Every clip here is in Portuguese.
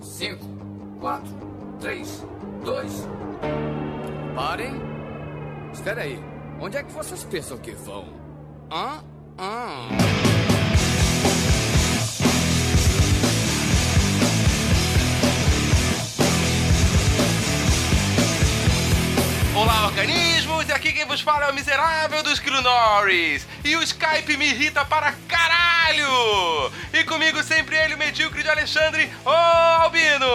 5, 4, 3, 2. Parem. Espera aí. Onde é que vocês pensam que vão? Hã? Hã? Olá, organismos! E aqui quem vos fala é o miserável do Esquilo Norris. E o Skype me irrita para caralho! E comigo sempre ele, o medíocre de Alexandre, ô Albino!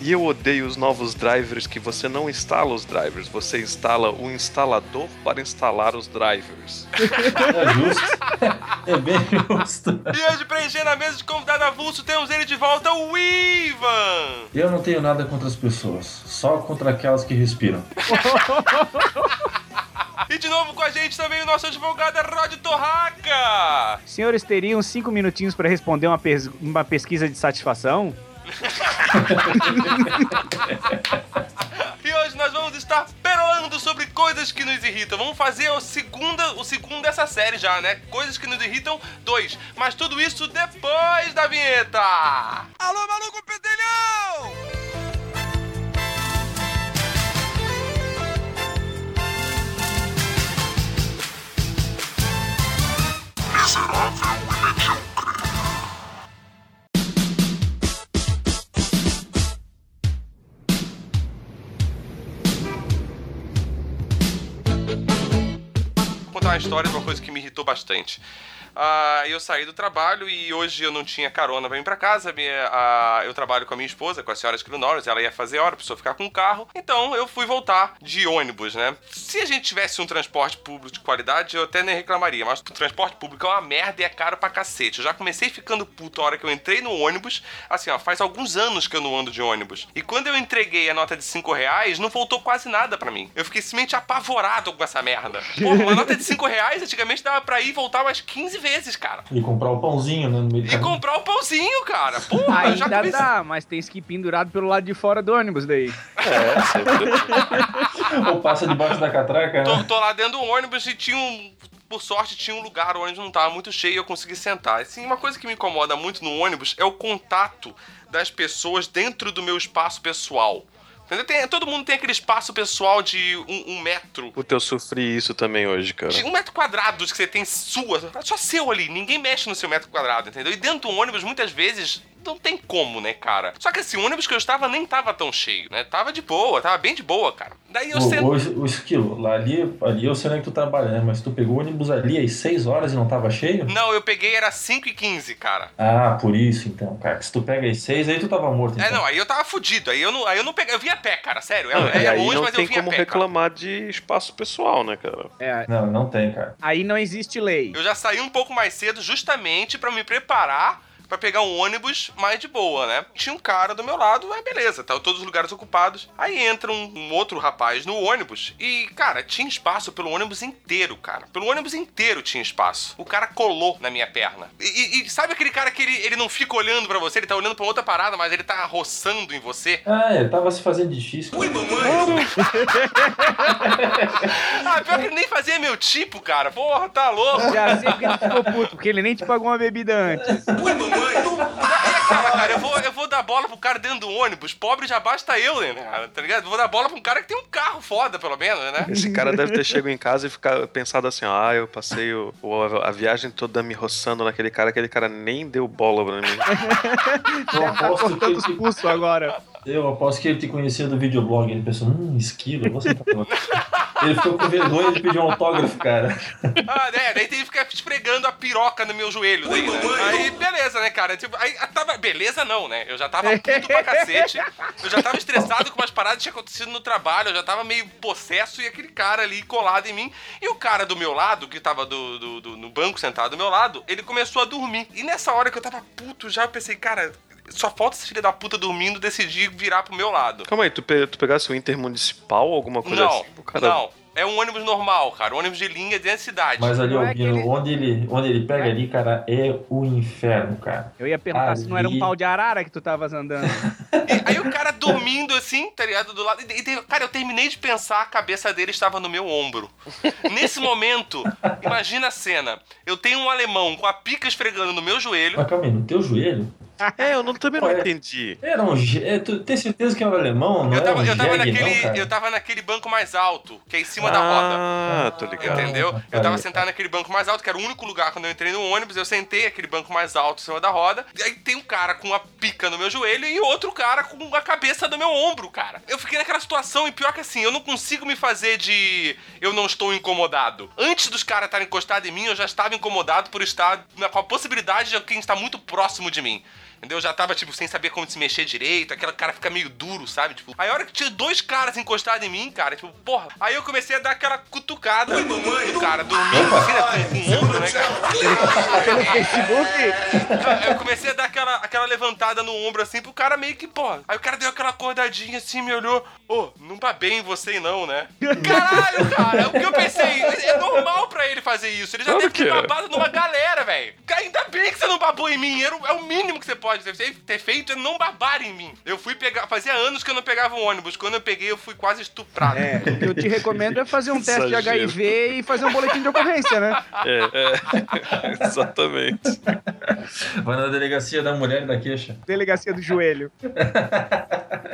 E eu odeio os novos drivers que você não instala os drivers, você instala o instalador para instalar os drivers. É justo. É bem justo. E hoje, preenchendo a mesa de convidado avulso, temos ele de volta, o Ivan! Eu não tenho nada contra as pessoas, só contra aquelas que respiram. E de novo com a gente também o nosso advogado Rod Torraca! Senhores teriam cinco minutinhos para responder uma, pes- uma pesquisa de satisfação? E hoje nós vamos estar perolando sobre coisas que nos irritam. Vamos fazer o segundo, o segundo dessa série já, né? Coisas que nos irritam, dois. Mas tudo isso depois da vinheta! Alô, maluco pedelhão! Vou contar uma história de uma coisa que me irritou bastante. Ah, eu saí do trabalho e hoje eu não tinha carona pra vir pra casa. Minha- eu trabalho com a minha esposa, com a senhora Esquilo Norris, ela ia fazer hora, precisou ficar com o carro. Então eu fui voltar de ônibus, né? Se a gente tivesse um transporte público de qualidade, eu até nem reclamaria. Mas o transporte público é uma merda e é caro pra cacete. Eu já comecei ficando puto a hora que eu entrei no ônibus. Assim, ó, faz alguns anos que eu não ando de ônibus. E quando eu entreguei a nota de 5 reais, não voltou quase nada pra mim. Eu fiquei simplesmente apavorado com essa merda. Uma nota de 5 reais antigamente dava pra ir e voltar umas 15 vezes, cara. E comprar o pãozinho né, no meio E comprar o pãozinho, cara. Porra, eu já Ainda comecei... dá, mas tem que ir pendurado pelo lado de fora do ônibus daí. É. Ou passa debaixo da catraca, Tô, né? tô lá dentro do ônibus e tinha um. Por sorte, tinha um lugar, o ônibus não tava muito cheio e eu consegui sentar. Assim, uma coisa que me incomoda muito no ônibus é o contato das pessoas dentro do meu espaço pessoal. Entendeu? Tem- todo mundo tem aquele espaço pessoal de um, um metro. Puta, eu sofri isso também hoje, cara. De um metro quadrado que você tem sua, só seu ali, ninguém mexe no seu metro quadrado, entendeu? E dentro do ônibus, muitas vezes, não tem como, né, cara? Só que assim, o ônibus que eu estava nem tava tão cheio, né? Tava de boa, tava bem de boa, cara. Daí eu O, sento. o, o esquilo, lá ali, ali eu sei onde é que tu trabalha, né? Mas tu pegou o ônibus ali às 6 horas e não tava cheio? Não, eu peguei, era 5 e 15 cara. Ah, por isso então, cara. Se tu pega às 6, aí tu tava morto. Então. É, não, aí eu tava fudido. Aí eu não, aí eu não peguei. Eu vi a pé, cara, sério. É, Não, é aí longe, não mas eu tem vi a como pé. Cara. reclamar de espaço pessoal, né, cara? É, Não, não tem, cara. aí não existe lei. Eu já saí um pouco mais cedo justamente pra me preparar pra pegar um ônibus mais de boa, né? Tinha um cara do meu lado, é beleza, tá todos os lugares ocupados. Aí entra um, um outro rapaz no ônibus e, cara, tinha espaço pelo ônibus inteiro, cara. Pelo ônibus inteiro tinha espaço. O cara colou na minha perna. E, e- e sabe aquele cara que ele, ele não fica olhando pra você, ele tá olhando pra outra parada, mas ele tá roçando em você? Ah, ele tava se fazendo difícil. cara. Ah, pior que ele nem fazia meu tipo, cara. Porra, tá louco. Já sei porque ele ficou puto, porque ele nem te pagou uma bebida antes. Cara, cara, eu vou, eu vou dar bola pro cara dentro do ônibus. Pobre já basta eu, né, cara? Tá ligado? Eu vou dar bola pra um cara que tem um carro foda, pelo menos, né? Esse cara deve ter chegado em casa e ficar, pensado assim, ó, ah, eu passei o, o- a viagem toda me roçando naquele cara, aquele cara nem deu bola pra mim. Eu aposto, que Cortando ele os te, pulsos agora. Eu aposto que ele te conhecia do videoblog. Ele pensou, hum, esquilo, eu vou sentar com você. Ele ficou com vergonha de pedir um autógrafo, cara. Ah, né? Daí tem que ficar esfregando a piroca no meu joelho. Daí, né? Aí, beleza, né, cara? Tipo, aí tava. Beleza, não, né? Eu já tava puto pra cacete. Eu já tava estressado com umas paradas que tinha acontecido no trabalho. Eu já tava meio possesso e aquele cara ali colado em mim. E o cara do meu lado, que tava do, do- do- no banco sentado do meu lado, ele começou a dormir. E nessa hora que eu tava puto já, eu pensei, cara. Só falta esse filho da puta dormindo decidir virar pro meu lado. Calma aí, tu, pe- tu pegasse o intermunicipal, alguma coisa Não, assim? Cara... não. É um ônibus normal, cara. Um ônibus de linha dentro da cidade. Mas ali, é aquele- onde, ele, onde ele pega ali, cara, é o inferno, cara. Eu ia perguntar se não era um Ali. pau de arara que tu tavas andando. E aí o cara dormindo assim, tá ligado? Do lado. E, e- cara, eu terminei de pensar, a cabeça dele estava no meu ombro. Nesse momento, imagina a cena. Eu tenho um alemão com a pica esfregando no meu joelho. Mas calma aí, no teu joelho? É, eu não, também não entendi. Era um. É, tu tem certeza que é um alemão? Não Eu tava, é um eu, tava jegue, naquele, não, cara? eu tava naquele banco mais alto, que é em cima da roda. Ah, tô ligado. Entendeu? Eu Aí. tava sentado naquele banco mais alto, que era o único lugar quando eu entrei no ônibus. Eu sentei aquele banco mais alto em cima da roda. E aí tem um cara com uma pica no meu joelho e outro cara com a cabeça no meu ombro, cara. Eu fiquei naquela situação e pior que assim, eu não consigo me fazer de eu não estou incomodado. Antes dos caras estarem encostados em mim, eu já estava incomodado por estar na- com a possibilidade de alguém estar muito próximo de mim. Entendeu? Eu já tava, tipo, sem saber como se mexer direito, aquele cara fica meio duro, sabe? Tipo, aí a hora que tinha dois caras encostados em mim, cara, tipo, porra. Aí eu comecei a dar aquela cutucada no cara, dormindo, assim, né, com, o ombro, né, cara? Pelo Facebook, Eu comecei a dar aquela, aquela levantada no ombro, assim, pro cara meio que, porra. Aí o cara deu aquela acordadinha, assim, me olhou. Ô, não babei em você, não, né? Caralho, cara, o que eu pensei? É normal pra ele fazer isso. Ele já Claro deve ter que é. babado numa galera, velho. Ainda bem que você não babou em mim. É o mínimo que você pode ter ter feito é não babar em mim. Eu fui pegar. Fazia anos que eu não pegava um ônibus. Quando eu peguei, eu fui quase estuprado. é, o que eu te recomendo é fazer um teste de Exagero. HIV e fazer um boletim de ocorrência, né? É, é. Exatamente. Vai na delegacia da mulher e da queixa. Delegacia do joelho.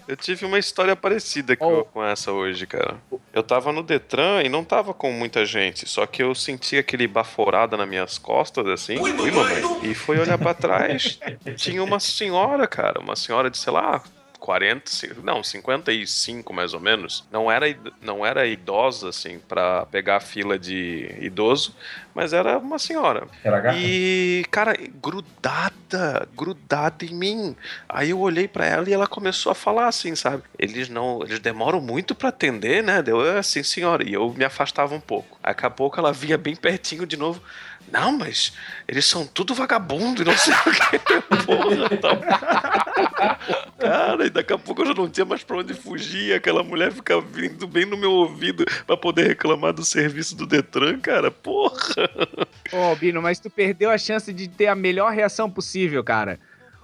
Eu tive uma história parecida com, Oh. com essa hoje, cara. Eu tava no Detran e não tava com muita gente, só que eu senti aquele baforada nas minhas costas, assim. Ui, mamãe. E fui olhar pra trás, tinha uma senhora, cara, uma senhora de, sei lá, 40, ci- não, 55 mais ou menos. Não era, não era idosa, assim, pra pegar a fila de idoso, mas era uma senhora. Era gata? E, cara, grudada, grudada em mim. Aí eu olhei pra ela e ela começou a falar assim, sabe? Eles não, eles demoram muito pra atender, né? Deu "É, sim, senhora. E eu me afastava um pouco. Daqui a pouco ela vinha bem pertinho de novo. Não, mas eles são tudo vagabundo e não sei o que. Porra, tá... Cara, e daqui a pouco eu já não tinha mais pra onde fugir. Aquela mulher fica vindo bem no meu ouvido pra poder reclamar do serviço do Detran, cara. Porra. Ô, Bino, mas tu perdeu a chance de ter a melhor reação possível, cara.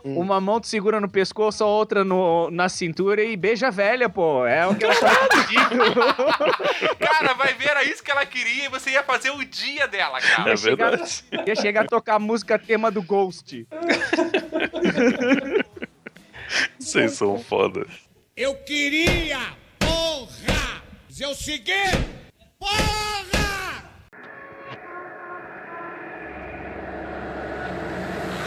Hum. Uma mão tu segura no pescoço, a outra no, na cintura e beija a velha, pô. É o que ela tá pedindo. Cara, vai ver, era isso que ela queria e você ia fazer o dia dela, cara. É chegar- verdade. Ia chegar a tocar a música tema do Ghost. Vocês são foda. Eu queria, porra, dizer o seguinte, porra!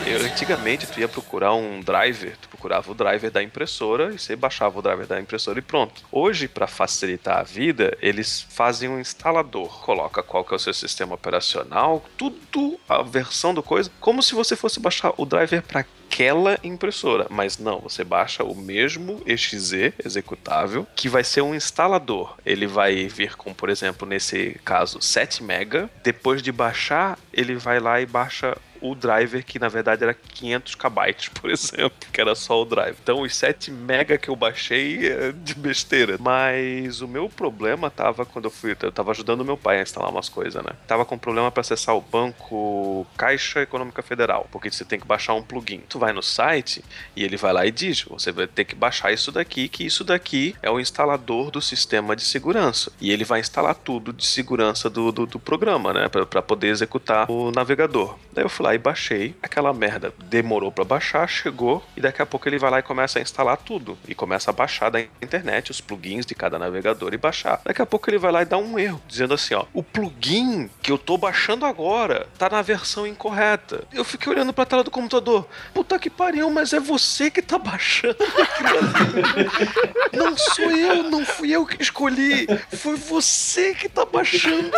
Eu, antigamente, tu ia procurar um driver, tu procurava o driver da impressora e você baixava o driver da impressora e pronto. Hoje, para facilitar a vida, eles fazem um instalador. Coloca qual que é o seu sistema operacional, tudo, a versão do coisa, como se você fosse baixar o driver para aquela impressora, mas não, você baixa o mesmo exe executável, que vai ser um instalador. Ele vai vir com, por exemplo, nesse caso, 7 mega. Depois de baixar, ele vai lá e baixa o driver que na verdade era 500 KB, por exemplo, que era só o drive. Então os 7 mega que eu baixei é de besteira. Mas o meu problema tava quando eu fui, eu tava ajudando meu pai a instalar umas coisas, né? Tava com problema para acessar o banco Caixa Econômica Federal, porque você tem que baixar um plugin. Tu vai no site e ele vai lá e diz: você vai ter que baixar isso daqui, que isso daqui é o instalador do sistema de segurança. E ele vai instalar tudo de segurança do, do, do programa, né? Pra poder executar o navegador. Daí eu fui lá e baixei aquela merda. Demorou pra baixar, chegou e daqui a pouco ele vai lá e começa a instalar tudo. E começa a baixar da internet os plugins de cada navegador e baixar. Daqui a pouco ele vai lá e dá um erro, dizendo assim: ó, o plugin que eu tô baixando agora tá na versão incorreta. Eu fiquei olhando pra tela do computador. Puta que pariu, mas é você que tá baixando. Não sou eu, não fui eu que escolhi. Foi você que tá baixando.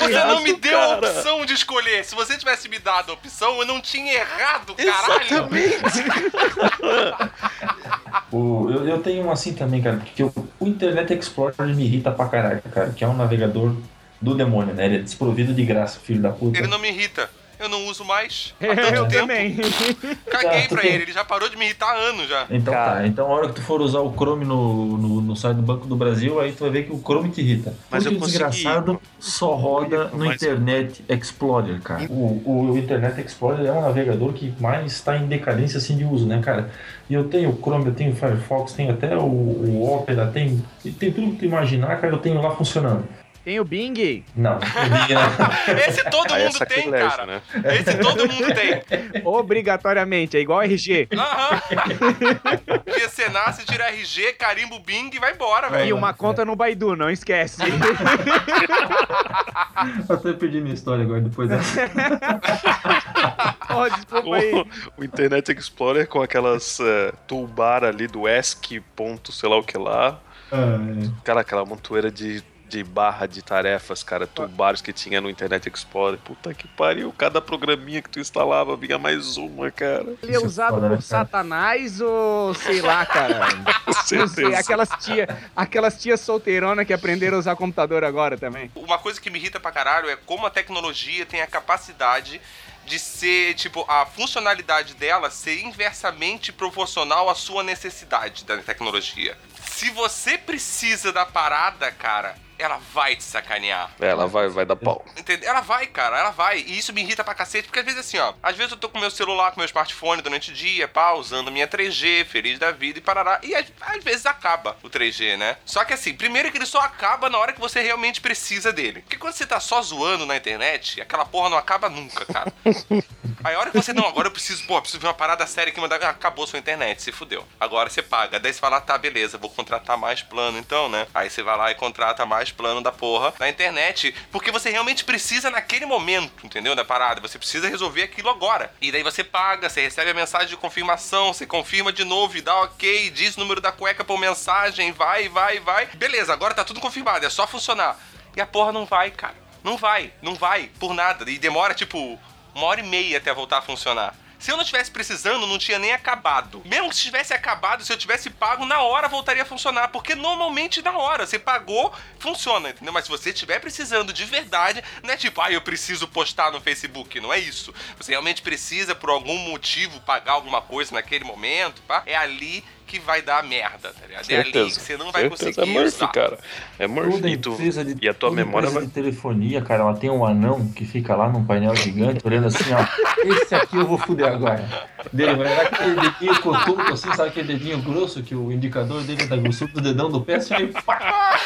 Você não me deu a cara. opção de escolher. Se você tivesse me dado a opção, eu não tinha errado, caralho. Exatamente. O- eu, eu tenho um assim também, cara, porque o, o Internet Explorer me irrita pra caralho, cara, que é um navegador do demônio, né? Ele é desprovido de graça, filho da puta. Ele não me irrita. Eu não uso mais. Há Eu tanto tempo. também. Caguei Tá, pra tem- ele. Ele já parou de me irritar há anos já. Então Cara. tá, então a hora que tu for usar o Chrome no, no, no site do Banco do Brasil, aí tu vai ver que o Chrome te irrita. Mas Porque eu o consegui- desgraçado só roda no Mas- Internet Explorer, cara. O, o Internet Explorer é um navegador que mais está em decadência assim de uso, né, cara? E eu tenho o Chrome, eu tenho o Firefox, tenho até o, o Opera, tem, tem tudo que tu imaginar, cara, eu tenho lá funcionando. Tem o Bing. Não, não. Esse todo é mundo tem, sacrilégio, cara. né? Esse todo mundo tem. Obrigatoriamente, é igual RG. Aham. Porque você nasce, tira RG, carimbo Bing e vai embora, E velho. uma conta no Baidu, não esquece. Eu até perdi minha história agora, depois dessa. oh, desculpa aí. O, o Internet Explorer com aquelas eh, toolbar ali do ESC ponto sei lá o que lá. Ah, Cara, aquela montoeira de, de barra de tarefas, cara, toolbars que tinha no Internet Explorer. Puta que pariu, cada programinha que tu instalava vinha mais uma, cara. Ele é usado por satanás ou sei lá, cara. Não sei, aquelas tia, aquelas tias solteironas que aprenderam a usar computador agora também. Uma coisa que me irrita pra caralho é como a tecnologia tem a capacidade de ser, tipo, a funcionalidade dela ser inversamente proporcional à sua necessidade da tecnologia. Se você precisa da parada, cara, ela vai te sacanear. Ela vai, vai dar pau. Entendeu? Ela vai, cara, ela vai. E isso me irrita pra cacete, porque às vezes assim, ó. Às vezes eu tô com meu celular, com meu smartphone durante o dia, pá, usando minha 3G, feliz da vida e parará. E às, às vezes acaba o 3G, né? Só que assim, primeiro que ele só acaba na hora que você realmente precisa dele. Porque quando você tá só zoando na internet, aquela porra não acaba nunca, cara. Aí a hora que você, não, agora eu preciso, pô, eu preciso ver uma parada séria que mandar. Acabou sua internet, se fudeu. Agora você paga. Daí você fala, tá, beleza, vou contratar mais plano então, né? Aí você vai lá e contrata mais plano da porra na internet. Porque você realmente precisa naquele momento, entendeu? Da parada. Você precisa resolver aquilo agora. E daí você paga, você recebe a mensagem de confirmação, você confirma de novo e dá ok, diz o número da cueca por mensagem, vai, vai, vai. Beleza, agora tá tudo confirmado, é só funcionar. E a porra não vai, cara. Não vai, não vai, por nada. E demora, tipo, uma hora e meia até voltar a funcionar. Se eu não tivesse precisando, não tinha nem acabado. Mesmo que tivesse acabado, se eu tivesse pago, na hora voltaria a funcionar. Porque normalmente na hora, você pagou, funciona, entendeu? Mas se você estiver precisando de verdade, não é tipo, ah, eu preciso postar no Facebook. Não é isso. Você realmente precisa, por algum motivo, pagar alguma coisa naquele momento, pá. É ali que vai dar merda, tá ligado? É ali que Certeza. você não vai Certeza. conseguir É Murphy, usar. cara. É Murphy. Toda E, tu- empresa de, e a tua toda memória empresa vai. de telefonia, cara, ela tem um anão que fica lá num painel gigante, olhando assim, ó. Esse aqui eu vou fuder agora. Dele vai dar aquele dedinho cotuto, assim, sabe aquele dedinho grosso que o indicador dele tá grosso do dedão do pé, assim, aí pá!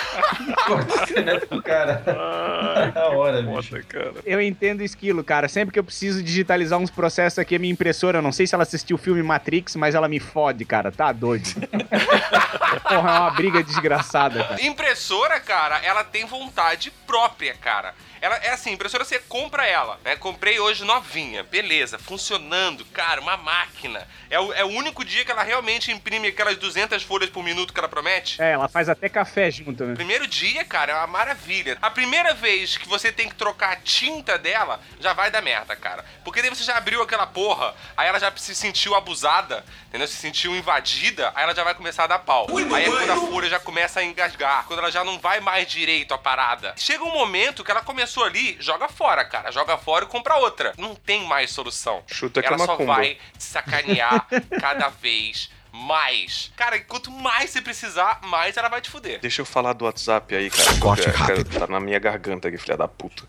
Corta caneta pro cara. Da hora, bicho. Foda, cara. Eu entendo o esquilo, cara. Sempre que eu preciso digitalizar uns processos aqui, a minha impressora, eu não sei se ela assistiu o filme Matrix, mas ela me fode, cara. Tá doido. Porra, é uma briga desgraçada, cara. Impressora, cara, ela tem vontade própria, cara. Ela é assim, impressora você compra ela, né? Comprei hoje novinha, beleza, funcionando, cara, uma máquina. É o, é o único dia que ela realmente imprime aquelas 200 folhas por minuto que ela promete. É, ela faz até café junto, né? Primeiro dia, cara, é uma maravilha. A primeira vez que você tem que trocar a tinta dela, já vai dar merda, cara. Porque daí você já abriu aquela porra, aí ela já se sentiu abusada, entendeu? Se sentiu invadida, aí ela já vai começar a dar pau. Aí é quando a folha já começa a engasgar, quando ela já não vai mais direito a parada. Chega um momento que ela começou ali, joga fora, cara. Joga fora e compra outra. Não tem mais solução. Chuta que é ela só vai te sacanear cada vez mais. Cara, quanto mais você precisar, mais ela vai te fuder. Deixa eu falar do WhatsApp aí, cara. Corte porque, cara, rápido. Tá na minha garganta aqui, filha da puta.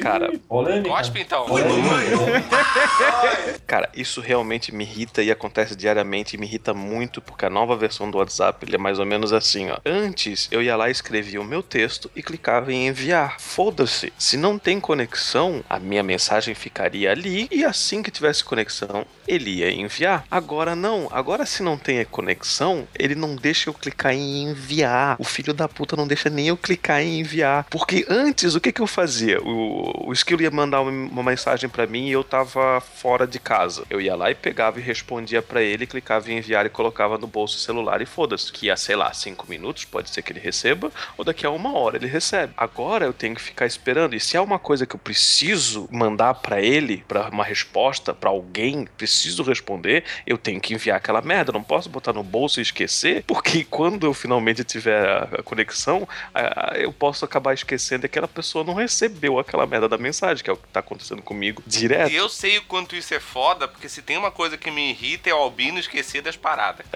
Cara. Cospe então. Cara, isso realmente me irrita e acontece diariamente e me irrita muito porque a nova versão do WhatsApp ele é mais ou menos assim, ó. Antes eu ia lá e escrevia o meu texto e clicava em enviar. Foda-se. Se não tem conexão, a minha mensagem ficaria ali e assim que tivesse conexão, ele ia enviar. Agora não. Agora se não tem conexão, ele não deixa eu clicar em enviar. O filho da puta não deixa nem eu clicar em enviar. Porque antes, o que que eu fazia? O, o Skill ia mandar uma, mensagem pra mim e eu tava fora de casa. Eu ia lá e pegava e respondia pra ele, clicava em enviar e colocava no bolso celular e foda-se. Que ia, sei lá, cinco minutos, pode ser que ele receba, ou daqui a uma hora ele recebe. Agora eu tenho que ficar esperando. E se é uma coisa que eu preciso mandar pra ele, pra uma resposta, pra alguém, preciso responder, eu tenho que enviar aquela merda. Não posso botar no bolso e esquecer, porque quando eu finalmente tiver a conexão, eu posso acabar esquecendo que aquela pessoa não recebeu aquela merda da mensagem, que é o que tá acontecendo comigo direto. E eu sei o quanto isso é foda, porque se tem uma coisa que me irrita é o Albino esquecer das paradas.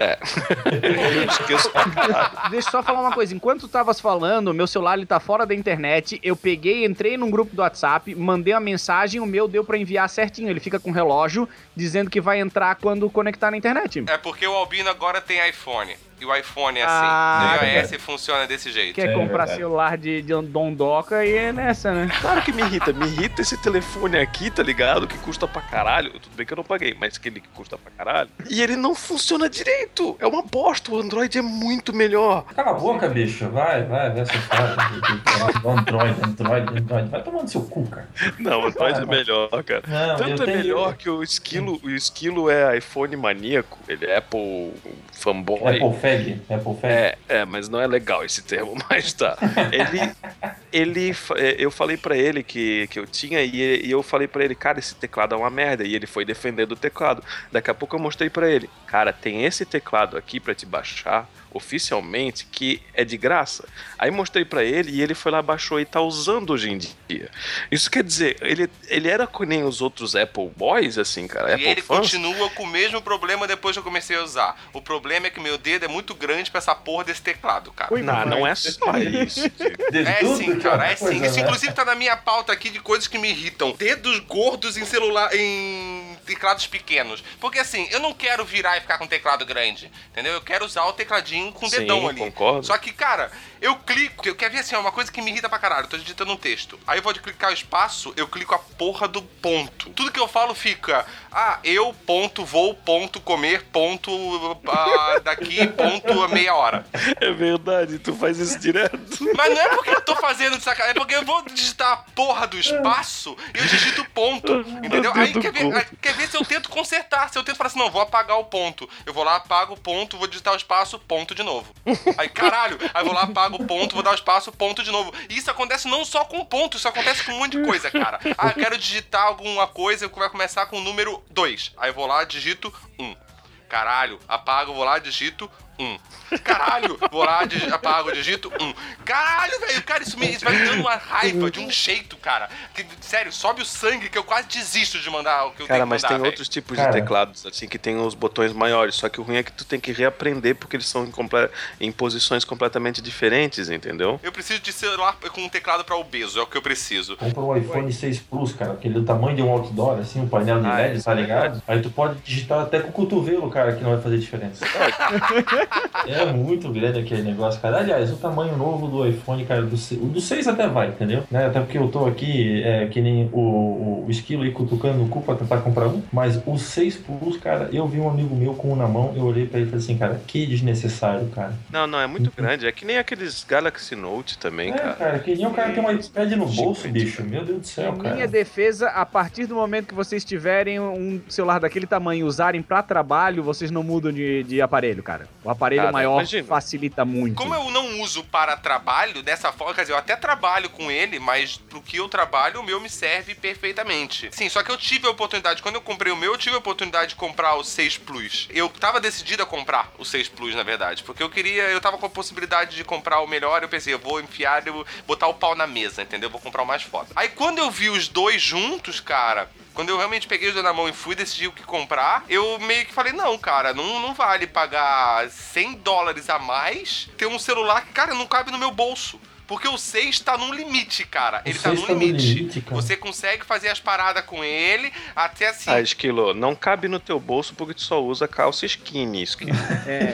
Eu esqueço pra caralho. Deixa eu só falar uma coisa. Enquanto tu tavas falando, meu celular ele tá fora da internet. Eu peguei, entrei num grupo do WhatsApp, mandei uma mensagem, o meu deu pra enviar certinho. Ele fica com o relógio dizendo que vai entrar quando conectar na internet. É porque o Albino agora tem iPhone. E o iPhone é assim. Ah, o iOS funciona desse jeito. Quer É comprar verdade. celular de, de dondoca e é nessa, né? Claro que me irrita. Me irrita esse telefone aqui, tá ligado? Que custa pra caralho. Tudo bem que eu não paguei, mas aquele que custa pra caralho. E ele não funciona direito. É uma bosta. O Android é muito melhor. Cala a boca, bicho. Vai, vai, vai essa história. Android, Android, Android. Vai tomando seu cu, cara. Não, o Android é melhor, cara. Não, Tanto é tenho- melhor que o esquilo, o esquilo é iPhone maníaco, ele é Apple fanboy. Apple Apple. É, é, mas não é legal esse termo, mas tá. Ele, ele, é, eu falei pra ele que, que eu tinha e, e eu falei pra ele, cara, esse teclado é uma merda. E ele foi defendendo o teclado. Daqui a pouco eu mostrei pra ele, cara, tem esse teclado aqui pra te baixar oficialmente que é de graça. Aí mostrei pra ele e ele foi lá, baixou e tá usando hoje em dia. Isso quer dizer, ele, ele era que nem os outros Apple Boys, assim, cara. E Apple ele fãs. continua com o mesmo problema depois que eu comecei a usar. O problema é que meu dedo é muito grande pra essa porra desse teclado, cara. Ui, Não, não é só isso. É sim, cara, é sim. Isso inclusive tá na minha pauta aqui de coisas que me irritam. Dedos gordos em celular, em teclados pequenos. Porque assim, eu não quero virar e ficar com teclado grande, entendeu? Eu quero usar o tecladinho com o Sim, dedão ali. concordo. Só que, cara, eu clico, eu quero ver assim, ó, uma coisa que me irrita pra caralho. Eu tô digitando um texto. Aí eu vou de clicar o espaço, eu clico a porra do ponto. Tudo que eu falo fica, ah, eu, ponto, vou, ponto, comer, ponto, ah, daqui, ponto, a meia hora. É verdade, tu faz isso direto. Mas não é porque eu tô fazendo de sacanagem, é porque eu vou digitar a porra do espaço e eu digito ponto. Entendeu? Aí quer ver, aí quer ver se eu tento consertar. Se eu tento falar assim, não, vou apagar o ponto. Eu vou lá, apago o ponto, vou digitar o espaço, ponto de novo. Aí, caralho, aí vou lá, apago o ponto, vou dar o espaço, ponto de novo. E isso acontece não só com ponto, isso acontece com um monte de coisa, cara. Ah, quero digitar alguma coisa que vai começar com o número 2. Aí vou lá, digito 1. Um. Caralho, apago, vou lá, digito 1. Um. Caralho, vou lá, apago, digito 1. Um. Caralho, velho, cara, isso, me, isso vai me dando uma raiva de um jeito, cara. Que, sério, sobe o sangue que eu quase desisto de mandar o que eu Cara, tenho que mas mandar, tem velho. outros tipos Cara. de teclados, assim, que tem os botões maiores. Só que o ruim é que tu tem que reaprender porque eles são em, comple- em posições completamente diferentes, entendeu? Eu preciso de celular com um teclado pra obeso, é o que eu preciso. Compra um iPhone 6 Plus, cara, aquele do tamanho de um outdoor, assim, um painel de Ah, LED, é tá ligado? Aí tu pode digitar até com o cotovelo, cara, que não vai fazer diferença. é muito grande aquele negócio, cara. Aliás, o tamanho novo do iPhone, cara, do, o do 6 até vai, entendeu? Né? Até porque eu tô aqui, é, que nem o, o, o esquilo aí cutucando no cu pra tentar comprar um. Mas o 6 Plus, cara, eu vi um amigo meu com um na mão, eu olhei pra ele e falei assim, cara, que desnecessário, cara. Não, não, é muito grande. É que nem aqueles Galaxy Note também, Uhum. É, cara. cara, que nem o cara tem um iPad no bolso, Gigante, bicho. Meu Deus do céu, Em cara. minha defesa, a partir do momento que vocês tiverem um celular daquele tamanho e usarem pra trabalho, vocês não mudam de, de aparelho, cara. O aparelho maior imagina. facilita muito. Como eu não uso para trabalho dessa forma, quer dizer, eu até trabalho com ele, mas pro que eu trabalho, o meu me serve perfeitamente. Sim, só que eu tive a oportunidade, quando eu comprei o meu, eu tive a oportunidade de comprar o 6 Plus. Eu tava decidido a comprar o 6 Plus, na verdade, porque eu queria, eu tava com a possibilidade de comprar o melhor, eu pensei, eu vou enfiar, eu vou botar o pau na mesa, entendeu? Eu vou comprar o mais foda. Aí quando eu vi os dois juntos, cara, quando eu realmente peguei os dois na mão e fui decidir o que comprar, eu meio que falei, não, cara, não, não vale pagar 100 dólares a mais ter um celular que, cara, não cabe no meu bolso. Porque o 6 tá num limite, cara. O Ele tá 6 num tá no limite. limite, cara. Você consegue fazer as paradas com ele, até assim. Ah, Esquilo, não cabe no teu bolso porque tu só usa calça skinny, Esquilo. É,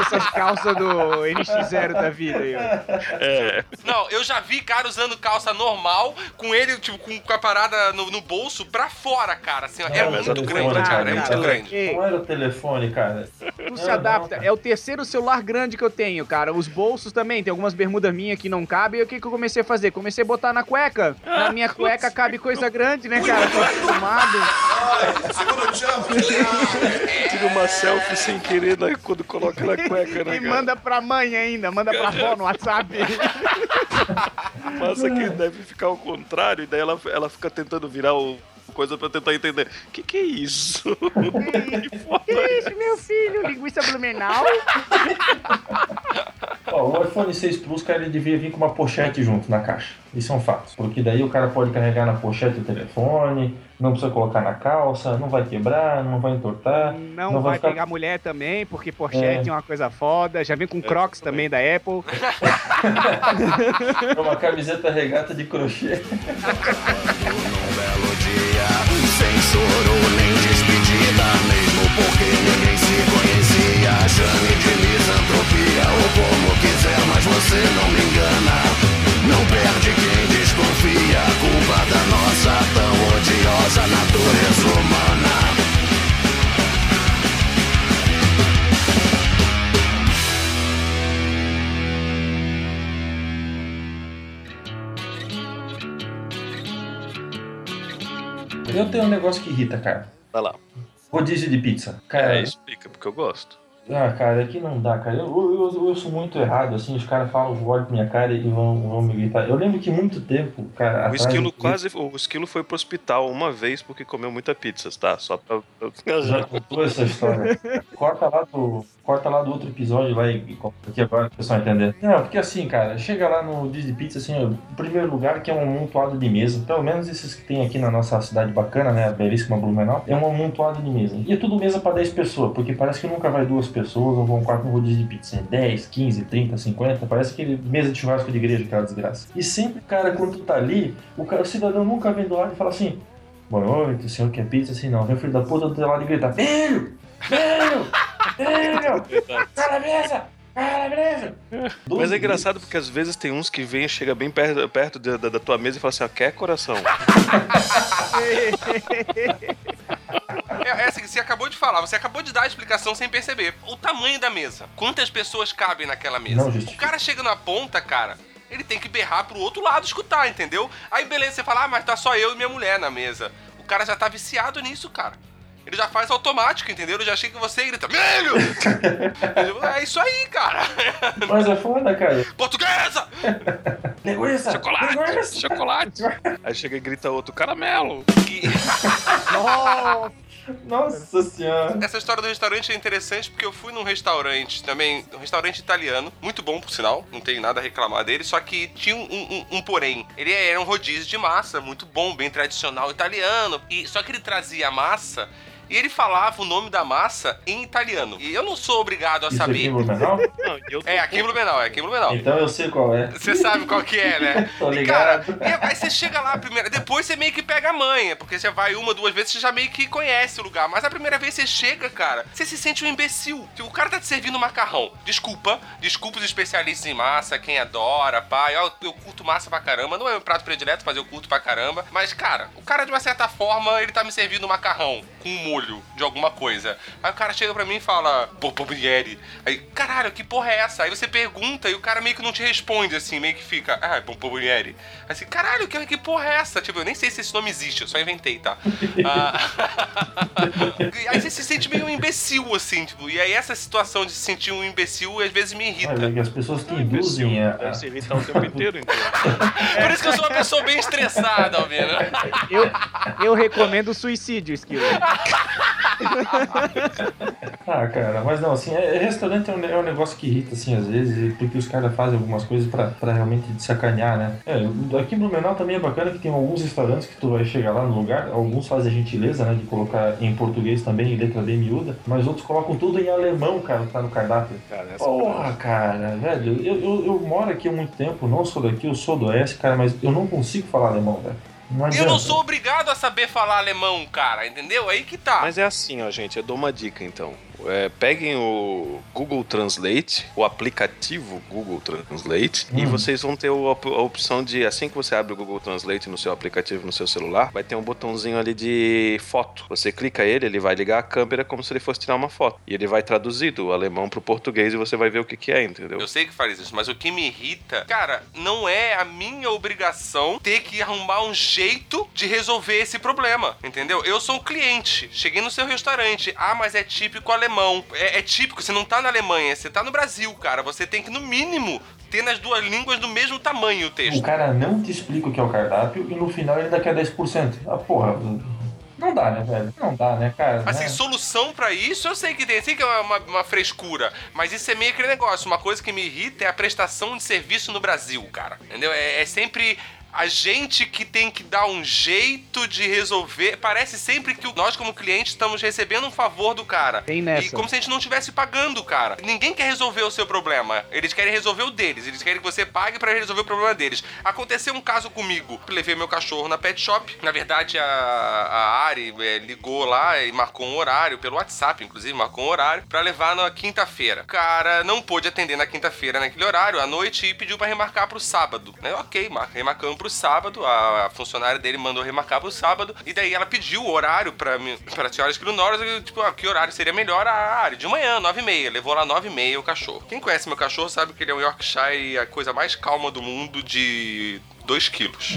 essas calças do NX0 da vida aí. É. Não, eu já vi cara usando calça normal, com ele, tipo, com, a parada no, no bolso pra fora, cara. Assim, ó, é Não, mas muito é grande, telefone, cara. É cara. muito grande. Ei, Não era o telefone, cara. tu se Não, adapta. não, É o terceiro celular grande que eu tenho, cara. Os bolsos também, tem algumas bermudas minhas que não cabem. E o que, que eu comecei a fazer? Comecei a botar na cueca. Na minha cueca cabe coisa grande, né, cara? Tô acostumado. Tira uma selfie sem querer né, quando coloca na cueca, né, E cara? manda pra mãe ainda, manda pra avó no WhatsApp. Massa que deve ficar ao contrário, e daí ela, ela fica tentando virar o coisa pra tentar entender. O que, que é isso? que isso, meu filho? Linguiça blumenau? Ó, o iPhone 6 Plus, cara, ele devia vir com uma pochete junto na caixa. Isso é um fato. Porque daí o cara pode carregar na pochete o telefone, não precisa colocar na calça, não vai quebrar, não vai entortar. Não, Não vai vai ficar- pegar mulher também, porque pochete é. uma coisa foda. Já vem com Crocs também da Apple. É uma camiseta regata de crochê melodia, sem choro nem despedida, mesmo porque ninguém se conhecia. Chame de misantropia ou como quiser, mas você não me engana. Não perde quem desconfia, culpa da nossa tão odiosa natureza humana. Eu tenho um negócio que irrita, cara. Vai lá. Rodízio de pizza. Cara, É, explica, porque eu gosto. Ah, cara, aqui não dá, cara. Eu, eu, eu, eu sou muito errado, assim, os caras falam, olham pra minha cara e vão, vão me gritar. Eu lembro que muito tempo, cara. O esquilo quase. O esquilo foi pro hospital uma vez porque comeu muita pizza, tá? Só pra. Já contou essa história. corta, lá do, corta lá do outro episódio lá e, conta aqui agora pro pessoal entender. Não, porque assim, cara, chega lá no Disney Pizza, assim, o primeiro lugar que é um amontoado de mesa. Pelo menos esses que tem aqui na nossa cidade bacana, né? A belíssima Blumenau. É um amontoado de mesa. E é tudo mesa pra 10 pessoas, porque parece que nunca vai duas pessoas ou vão quatro no rodízio de pizza. É 10, 15, 30, 50. Parece aquele mesa de churrasco de igreja, aquela desgraça. E sempre, cara, quando tu tá ali, o, cara, o cidadão nunca vem do lado e fala assim. Boa noite, o senhor quer pizza? Assim, não. Vem o filho da puta do teu lado e grita: Filho! Filho! Filho! Cara, mesa! Cara, beleza! Mas é engraçado porque às vezes tem uns que vêm e chega bem perto, perto da, da- da tua mesa e fala assim: ó, quer coração? É, é assim, você acabou de falar, você acabou de dar a explicação sem perceber. O tamanho da mesa. Quantas pessoas cabem naquela mesa? Não o cara chega na ponta, cara. Ele tem que berrar pro outro lado escutar, entendeu? Aí beleza, você fala, ah, mas tá só eu e minha mulher na mesa. O cara já tá viciado nisso, cara. Ele já faz automático, entendeu? Ele já chega em você e grita, velho! é isso aí, cara. Mas é foda, cara. Portuguesa! Linguiça! Chocolate! Linguiça! Chocolate! Aí chega e grita outro, caramelo! Nossa, Nossa senhora! essa história do restaurante é interessante porque eu fui num restaurante também, um restaurante italiano, muito bom por sinal, não tenho nada a reclamar dele, só que tinha um, um- um porém. Ele era um rodízio de massa, muito bom, bem tradicional italiano, e só que ele trazia a massa e ele falava o nome da massa em italiano. E eu não sou obrigado a Isso aqui saber. em Blumenau? Não, e eu tô É, aqui em Blumenau, é aqui em Blumenau. Então eu sei qual é. Você sabe qual que é, né? Tô E, cara, ligado. e aí você chega lá a primeira. Depois você meio que pega a manha, porque você vai uma, duas vezes, você já meio que conhece o lugar. Mas a primeira vez que você chega, cara, você se sente um imbecil. O cara tá te servindo macarrão. Desculpa, desculpa os especialistas em massa, quem adora, pai. Eu, eu curto massa pra caramba. Não é meu prato predileto, mas eu curto pra caramba. Mas, cara, o cara, de uma certa forma, ele tá me servindo macarrão com molho de alguma coisa. Aí o cara chega pra mim e fala, Pompominieri. Aí, caralho, que porra é essa? Aí você pergunta e o cara meio que não te responde, assim, meio que fica, ah, Pompominieri. Aí assim, caralho, que, que porra é essa? Tipo, eu nem sei se esse nome existe, eu só inventei, tá? Ah, aí você se sente meio um imbecil, assim, tipo, e aí essa situação de se sentir um imbecil às vezes me irrita. É que as pessoas te induzem a. Deve se irritar o tempo inteiro, então. Por isso que eu sou uma pessoa bem estressada, Alvino. eu, eu recomendo o suicídio, Esquilo. Ah, cara, mas não, assim, é, é- restaurante é um, é um negócio que irrita, assim, às vezes, porque os caras fazem algumas coisas pra, pra realmente te sacanear, né? É, aqui em Blumenau também é bacana que tem alguns restaurantes que tu vai chegar lá no lugar, alguns fazem a gentileza, né, de colocar em português também, em letra bem miúda, mas outros colocam tudo em alemão, cara, que tá no cardápio. Cara, essa Porra, cara, velho, eu, eu, eu moro aqui há muito tempo, não sou daqui, eu sou do Oeste, cara, mas eu não consigo falar alemão, velho. Não Eu não sou obrigado a saber falar alemão, cara, entendeu? Aí que tá. Mas é assim, ó, gente. Eu dou uma dica então. É, peguem o Google Translate, o aplicativo Google Translate, e Hum. vocês vão ter o a opção de, assim que você abre o Google Translate no seu aplicativo, no seu celular, vai ter um botãozinho ali de foto. Você clica ele, ele vai ligar a câmera como se ele fosse tirar uma foto. E ele vai traduzir do alemão pro português e você vai ver o que, que é, entendeu? Eu sei que faz isso, mas o que me irrita, cara, não é a minha obrigação ter que arrumar um jeito de resolver esse problema, entendeu? Eu sou um cliente, cheguei no seu restaurante, ah, mas é típico alemão. É, é típico, você não tá na Alemanha, você tá no Brasil, cara. Você tem que, no mínimo, ter nas duas línguas do mesmo tamanho o O texto. cara não te explica o que é o cardápio e no final ele ainda quer 10%. Ah, porra. Não dá, né, velho? Não dá, né, cara? Assim, né? solução pra isso eu sei que tem, sei que é uma, uma frescura, mas isso é meio aquele negócio. Uma coisa que me irrita é a prestação de serviço no Brasil, cara. Entendeu? É, é sempre a gente que tem que dar um jeito de resolver. Parece sempre que nós, como cliente, estamos recebendo um favor do cara. Tem nessa. E como se a gente não estivesse pagando, cara. Ninguém quer resolver o seu problema. Eles querem resolver o deles. Eles querem que você pague pra resolver o problema deles. Aconteceu um caso comigo. Levei meu cachorro na pet shop. Na verdade, a, a Ari é, ligou lá e marcou um horário, pelo WhatsApp, inclusive, marcou um horário, pra levar na quinta-feira. O cara não pôde atender na quinta-feira, naquele horário, à noite, e pediu pra remarcar pro sábado. Né? Ok, mar- remarcamos pro sábado. A, funcionária dele mandou remarcar pro sábado. E daí ela pediu o horário pra, mim- pra senhora. Eu, tipo, ah, que horário seria melhor? A Ari, de manhã, nove e meia. Levou lá nove e meia o cachorro. Quem conhece meu cachorro sabe que ele é um Yorkshire, a coisa mais calma do mundo de 2 quilos.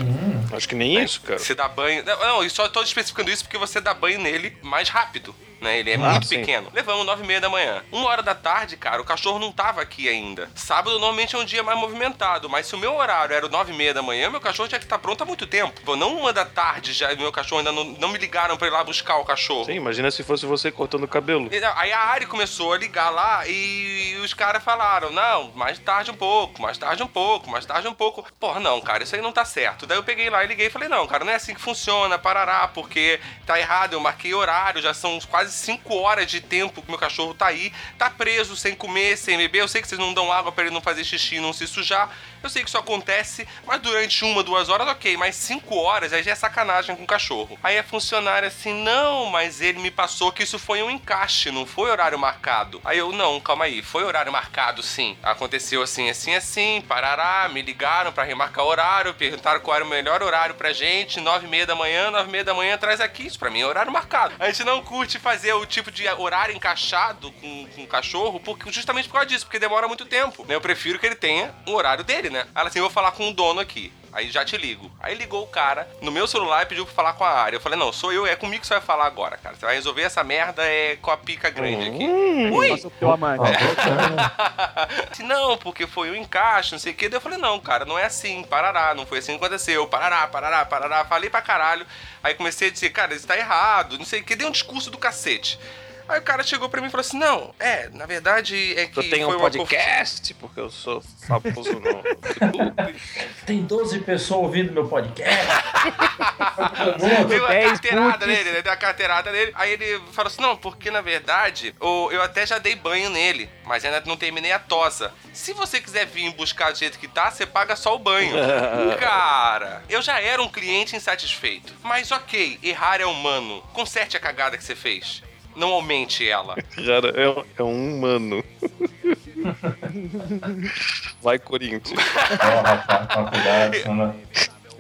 Acho que nem isso, cara. Você dá banho. Não, não, eu só tô especificando isso porque você dá banho nele mais rápido. Né? Ele é Ah, muito sim. pequeno. Levamos nove e meia da manhã. Uma hora da tarde, cara, o cachorro não tava aqui ainda. Sábado normalmente é um dia mais movimentado, mas se o meu horário era nove e meia da manhã, meu cachorro tinha que estar pronto há muito tempo. Pô, não uma da tarde já, meu cachorro ainda não, não me ligaram pra ir lá buscar o cachorro. Sim, imagina se fosse você cortando o cabelo. E, Aí a Ari começou a ligar lá e os caras falaram: não, mais tarde um pouco, mais tarde um pouco, mais tarde um pouco. Porra, não, cara, isso aí não tá certo. Daí eu peguei lá e liguei e falei: não, cara, não é assim que funciona, parará, porque tá errado. Eu marquei horário, já são quase 5 horas de tempo que meu cachorro tá aí, tá preso, sem comer, sem beber. Eu sei que vocês não dão água pra ele não fazer xixi, não se sujar. Eu sei que isso acontece, mas durante uma, duas horas, ok, mas cinco horas aí já é sacanagem com o cachorro. Aí a funcionária assim, não, mas ele me passou que isso foi um encaixe, não foi horário marcado. Aí eu, não, calma aí, foi horário marcado sim. Aconteceu assim, assim, assim, parará, me ligaram pra remarcar horário, perguntaram qual era o melhor horário pra gente, nove e meia da manhã, nove e meia da manhã, traz aqui, isso pra mim é horário marcado. A gente não curte fazer o tipo de horário encaixado com, com o cachorro, porque, justamente por causa disso, porque demora muito tempo. né? Eu prefiro que ele tenha o horário dele, né? Ela assim, eu vou falar com o dono aqui. Aí já te ligo. Aí ligou o cara no meu celular e pediu pra falar com a área. Eu falei, não, sou eu, é comigo que você vai falar agora, cara. Você vai resolver essa merda é com a pica grande aqui. Ui! Passa o teu amante. Assim, não, porque foi um encaixe, não sei o quê. Daí eu falei, não, cara, não é assim, parará, não foi assim que aconteceu. Parará, parará, parará. Falei pra caralho. Aí comecei a dizer, cara, isso tá errado, não sei o quê. Dei um discurso do cacete. Aí o cara chegou pra mim e falou assim: Não, é, na verdade é que. Eu tenho foi um uma podcast, porque eu sou famoso no YouTube. Tem 12 pessoas ouvindo meu podcast. Deu uma 10 carteirada nele, né? Deu uma carteirada nele. Aí ele falou assim: não, porque na verdade o- eu até já dei banho nele, mas ainda não terminei a tosa. Se você quiser vir buscar do jeito que tá, você paga só o banho. Cara, eu já era um cliente insatisfeito. Mas ok, errar é humano. Conserte a cagada que você fez. Não aumente ela. Cara, é, é um humano. Vai, Corinthians.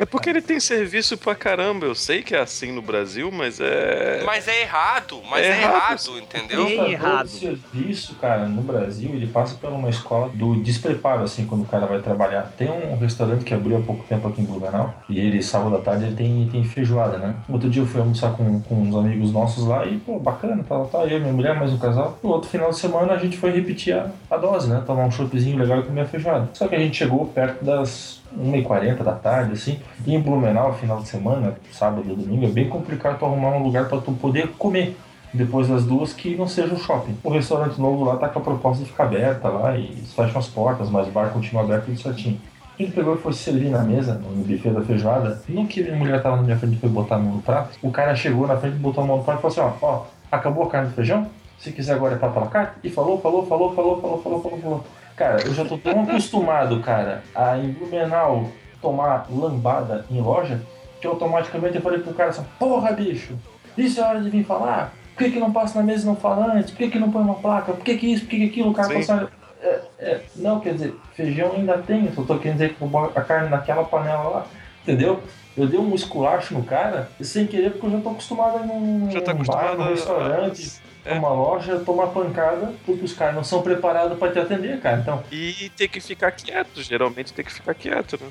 É porque ele tem serviço pra caramba. Eu sei que é assim no Brasil, mas é. Mas é errado, mas É é, errado. errado, entendeu? Prestador errado. de serviço, cara, no Brasil, ele passa por uma escola do despreparo, assim, quando o cara vai trabalhar. Tem um restaurante que abriu há pouco tempo aqui em Blumenau, e ele, sábado à tarde, ele tem, tem feijoada, né? Outro dia eu fui almoçar com, com uns amigos nossos lá, e, pô, bacana, tá, tá eu, minha mulher, mais um casal. No outro final de semana, a gente foi repetir a, a dose, né? Tomar um choppzinho legal e comer a feijoada. Só que a gente chegou perto das 1h40 da tarde, assim, e em Blumenau, final de semana, sábado e domingo, é bem complicado tu arrumar um lugar pra tu poder comer depois das duas que não seja o shopping. O restaurante novo lá tá com a proposta de ficar aberta lá e fecham as portas, mas o bar continua aberto tudo certinho. Ele pegou e foi se servir na mesa, no buffet da feijoada. No que a mulher tava na minha frente e foi botar a mão no prato, o cara chegou na frente, botou a mão no prato e falou assim: ó, ó, acabou a carne do feijão? Se quiser agora é la carte? E falou, falou, falou, falou, falou, falou, falou, falou. Cara, eu já tô tão acostumado, cara, a em Blumenau tomar lambada em loja, que automaticamente eu falei pro cara assim, porra, bicho, isso é hora de vir falar? Por que, que não passa na mesa e não fala antes? Por que, que não põe uma placa? Por que, que isso? Por que, que aquilo? O cara Sim. passa. É, é, não, quer dizer, feijão ainda tem, só tô querendo dizer que a carne naquela panela lá, entendeu? Eu dei um esculacho no cara, sem querer, porque eu já tô acostumado a ir num, Já tá num bar, acostumado num a- restaurante, É. numa loja, tomar pancada, porque os caras não são preparados pra te atender, cara. Então, E ter que ficar quieto. Geralmente tem que ficar quieto, né?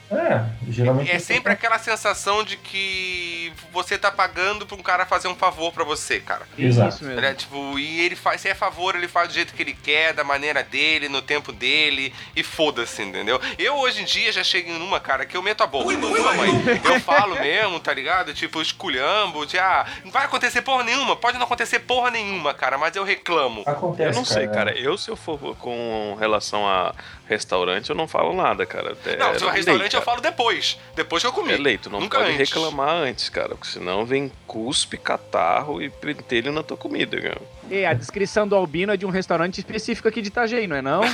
é, geralmente. É sempre aquela sensação de que você tá pagando pra um cara fazer um favor pra você, cara. Exato. Isso mesmo. Né? Tipo, e ele faz, se é favor, ele faz do jeito que ele quer, da maneira dele, no tempo dele, e foda-se, entendeu? Eu hoje em dia já cheguei numa, cara, que eu meto a boca. mãe. Eu falo mesmo, tá ligado? Tipo, esculhambo, de ah, não vai acontecer porra nenhuma, pode não acontecer porra nenhuma, cara, mas eu reclamo. Acontece. Eu não sei, cara. Eu, se eu for com relação a restaurante, eu não falo nada, cara. É Não, se o lei, restaurante eu cara. falo depois. Depois que eu comi. É leito, não Nunca pode antes. reclamar antes, cara. Porque senão vem cuspe, catarro e pentelho na tua comida, cara. E a descrição do Albino é de um restaurante específico aqui de Itajaí, não é não?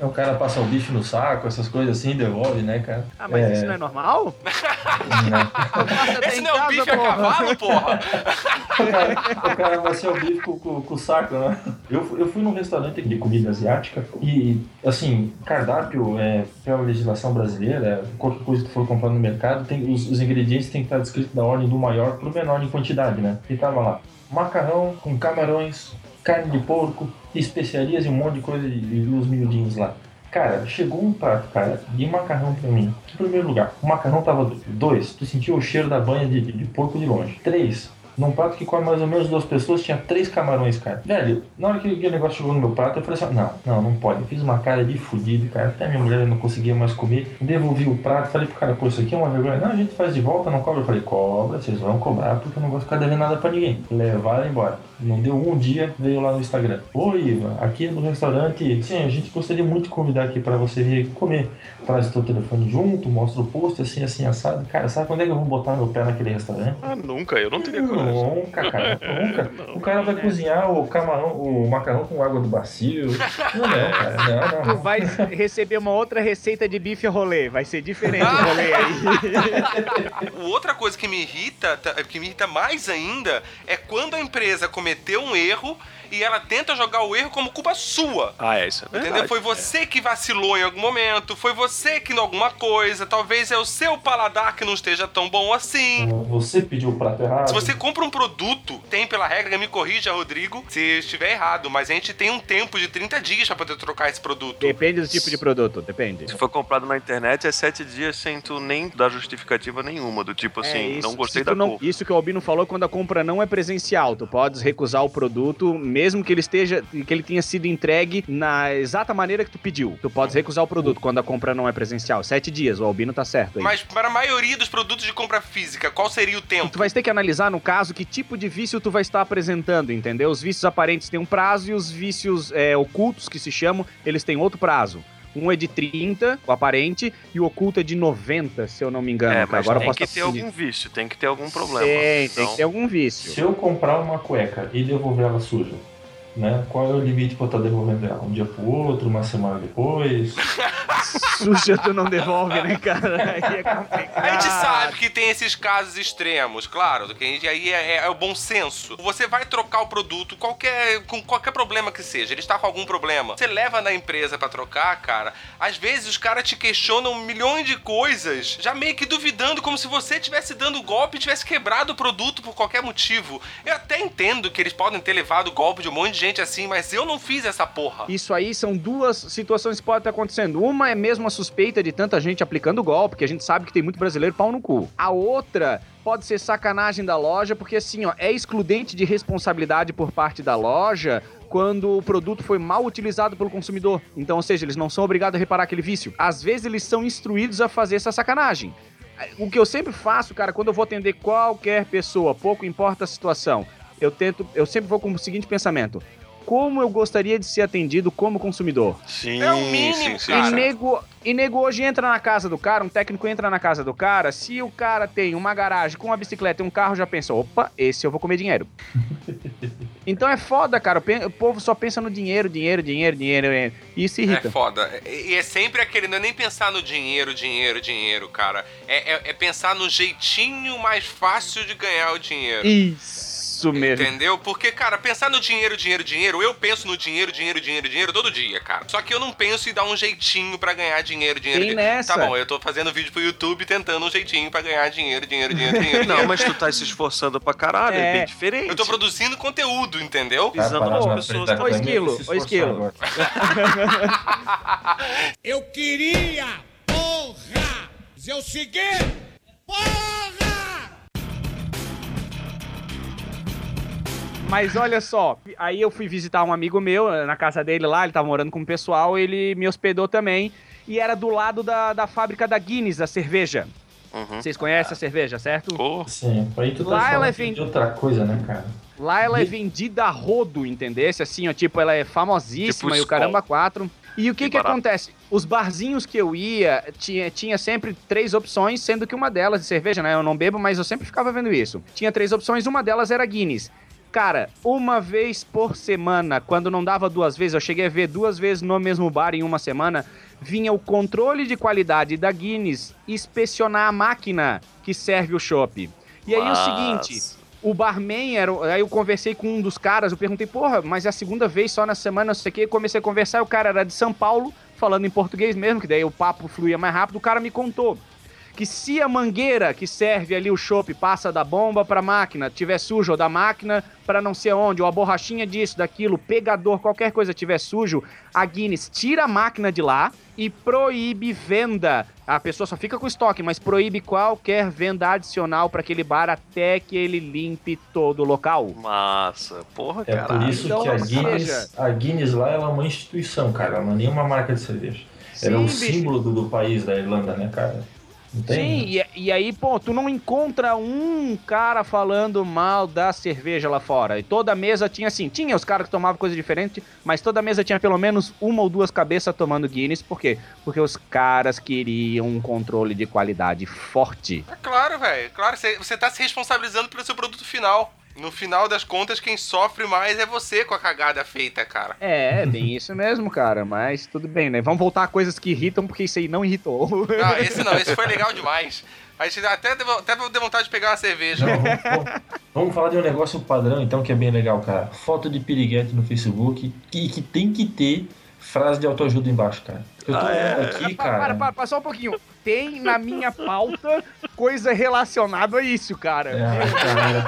O cara passa o bicho no saco, essas coisas assim, devolve, né, cara? Ah, mas isso não é normal? né? Esse não é o bife a cavalo, porra! O cara, o cara vai ser o bife com, com- com o saco, né? Eu, eu fui num restaurante de comida asiática e, assim, cardápio, é, pela legislação brasileira, qualquer coisa que tu for comprar no mercado, tem, os, os ingredientes têm que estar descritos da ordem do maior pro menor em quantidade, né? E tava lá, macarrão com camarões, carne de porco, especiarias e um monte de coisa e, e os miudinhos lá. Cara, chegou um prato, cara, de macarrão pra mim. Em primeiro lugar, o macarrão tava doido. Dois, tu sentiu o cheiro da banha de, de, de porco de longe. Três, num prato que come mais ou menos duas pessoas, tinha três camarões, cara. Velho, na hora que aquele negócio chegou no meu prato, eu falei assim, não, não, não pode. Eu fiz uma cara de fudido, cara. Até minha mulher não conseguia mais comer. Devolvi o prato, falei pro cara, pô, isso aqui é uma vergonha. Não, a gente faz de volta, não cobra. Eu falei, cobra, vocês vão cobrar, porque eu não vou ficar devendo nada pra ninguém. Levaram embora. Não deu um dia, veio lá no Instagram. Oi, Iva, aqui no restaurante, sim, a gente gostaria muito de convidar aqui pra você vir comer. Traz o teu telefone junto, mostra o post, assim, assim, assado. Cara, sabe quando é que eu vou botar meu pé naquele restaurante? Ah, nunca, eu não teria coragem. Nunca, cara, nunca. O cara vai cozinhar o camarão, o macarrão com água do bacio. Não, não, cara, não, não. Tu não. vai receber uma outra receita de bife rolê. Vai ser diferente o rolê aí. Outra coisa que me irrita, tá, que me irrita mais ainda, é quando a empresa cometeu um erro e ela tenta jogar o erro como culpa sua. Ah, é isso. É Entendeu? verdade. Foi você que vacilou em algum momento, foi você que em alguma coisa, talvez é o seu paladar que não esteja tão bom assim. Você pediu o prato errado. Se você compra um produto, tem pela regra, me corrija, Rodrigo, se estiver errado, mas a gente tem um tempo de 30 dias pra poder trocar esse produto. Depende do tipo de produto, depende. Se for comprado na internet, é sete dias sem tu nem dar justificativa nenhuma. Do tipo assim, É, isso. não gostei da não- cor. Isso que o Albino falou quando a compra não é presencial. Tu podes recusar o produto, mesmo que ele esteja, que ele tenha sido entregue na exata maneira que tu pediu. Tu podes recusar o produto quando a compra não é presencial. Sete dias, o Albino tá certo aí. Mas para a maioria dos produtos de compra física, qual seria o tempo? Tu vai ter que analisar, no caso, que tipo de vício tu vai estar apresentando, entendeu? Os vícios aparentes têm um prazo e os vícios é, ocultos, que se chamam, eles têm outro prazo. Um é de 30, o aparente, e o oculto é de 90, se eu não me engano. É, mas Agora eu tem posso que ter algum vício, tem que ter algum problema. Tem, tem Então, que ter algum vício. Se eu comprar uma cueca e devolver ela suja, né? Qual é o limite pra eu estar devolvendo ela? Um dia pro outro, uma semana depois? Suja tu não devolve, né, cara? Aí é complicado. A gente sabe que tem esses casos extremos, claro, do que a gente, aí é, é- é o bom senso. Você vai trocar o produto, qualquer, com qualquer problema que seja, ele está com algum problema. Você leva na empresa pra trocar, cara. Às vezes os caras te questionam milhões de coisas, já meio que duvidando, como se você estivesse dando golpe e tivesse quebrado o produto por qualquer motivo. Eu até entendo que eles podem ter levado golpe de um monte de gente assim, mas eu não fiz essa porra. Isso aí são duas situações que podem estar acontecendo. Uma é mesmo a suspeita de tanta gente aplicando golpe, que a gente sabe que tem muito brasileiro pau no cu. A outra pode ser sacanagem da loja, porque assim, ó, é excludente de responsabilidade por parte da loja quando o produto foi mal utilizado pelo consumidor. Então, ou seja, eles não são obrigados a reparar aquele vício. Às vezes eles são instruídos a fazer essa sacanagem. O que eu sempre faço, cara, quando eu vou atender qualquer pessoa, pouco importa a situação, eu tento, eu sempre vou com o seguinte pensamento: como eu gostaria de ser atendido como consumidor? Sim, É o mínimo, sim, sim, cara. E nego, e nego hoje entra na casa do cara, um técnico entra na casa do cara, se o cara tem uma garagem com uma bicicleta e um carro, já pensa, opa, esse eu vou comer dinheiro. então é foda, cara, o povo só pensa no dinheiro, dinheiro, dinheiro, dinheiro, dinheiro. e isso irrita. É foda. E e é sempre aquele, não é nem pensar no dinheiro, dinheiro, dinheiro, cara. É, é- é pensar no jeitinho mais fácil de ganhar o dinheiro. Isso mesmo. Entendeu? Porque, cara, pensar no dinheiro, dinheiro, dinheiro, eu penso no dinheiro, dinheiro, dinheiro, dinheiro todo dia, cara. Só que eu não penso em dar um jeitinho pra ganhar dinheiro, dinheiro, Tem dinheiro. nessa. Tá bom, eu tô fazendo vídeo pro YouTube tentando um jeitinho pra ganhar dinheiro, dinheiro, dinheiro, dinheiro. Não, mas tu tá se esforçando pra caralho, é, É. bem diferente. Eu tô produzindo conteúdo, entendeu? Pisando nas na pessoas Ô, Esquilo, se ô, Esquilo. Eu queria, porra, dizer o seguinte, porra! Mas olha só, aí eu fui visitar um amigo meu eh, na casa dele lá, ele tava morando com o pessoal, ele me hospedou também. E era do lado da, da fábrica da Guinness, a cerveja. Uhum. Vocês conhecem a cerveja, certo? Pô, Sim, aí tu tá Lá ela é de vend- outra coisa, né, cara? Lá ela é E- vendida a rodo, entendesse? Assim, ó, tipo, ela é famosíssima Tipo e o caramba quatro. E o que que barato. acontece? Os barzinhos que eu ia, tinha, tinha sempre três opções, sendo que uma delas de cerveja, né? Eu não bebo, mas eu sempre ficava vendo isso. Tinha três opções, uma delas era Guinness. Cara, uma vez por semana, quando não dava duas vezes, eu cheguei a ver duas vezes no mesmo bar em uma semana, vinha o controle de qualidade da Guinness inspecionar a máquina que serve o chopp. E aí o mas- seguinte, o barman era. Aí eu conversei com um dos caras, eu perguntei, porra, mas é a segunda vez só na semana, não sei o quê. Comecei a conversar, o cara era de São Paulo, falando em português mesmo, que daí o papo fluía mais rápido, o cara me contou que se a mangueira que serve ali o chopp passa da bomba pra máquina, tiver sujo ou da máquina pra não sei onde, ou a borrachinha disso, daquilo, pegador, qualquer coisa tiver sujo, a Guinness tira a máquina de lá e proíbe venda. A pessoa só fica com estoque, mas proíbe qualquer venda adicional pra aquele bar até que ele limpe todo o local. Massa. Porra, É caralho. por isso Então, que a Guinness, seja- a Guinness lá ela é uma instituição, cara. Ela não é nenhuma marca de cerveja. ela é um bicho. símbolo do, do país da Irlanda, né, cara? Sim, e, e aí, pô, tu não encontra um cara falando mal da cerveja lá fora. E toda mesa tinha assim, tinha os caras que tomavam coisa diferente, mas toda mesa tinha pelo menos uma ou duas cabeças tomando Guinness. Por quê? Porque os caras queriam um controle de qualidade forte. É claro, velho. Claro, você, você tá se responsabilizando pelo seu produto final. No final das contas, quem sofre mais é você com a cagada feita, cara. É, é bem isso mesmo, cara. Mas tudo bem, né? Vamos voltar a coisas que irritam, porque isso aí não irritou. Não, esse não, esse foi legal demais. A gente até deu, até deu vontade de pegar uma cerveja. Não, vamos, vamos- vamos falar de um negócio padrão, então, que é bem legal, cara. Foto de piriguete no Facebook e que, tem que ter frase de autoajuda embaixo, cara. Eu tô Ah, é? aqui, Para, para, cara. para, para, só um pouquinho. Tem na minha pauta coisa relacionada a isso, cara. É, cara.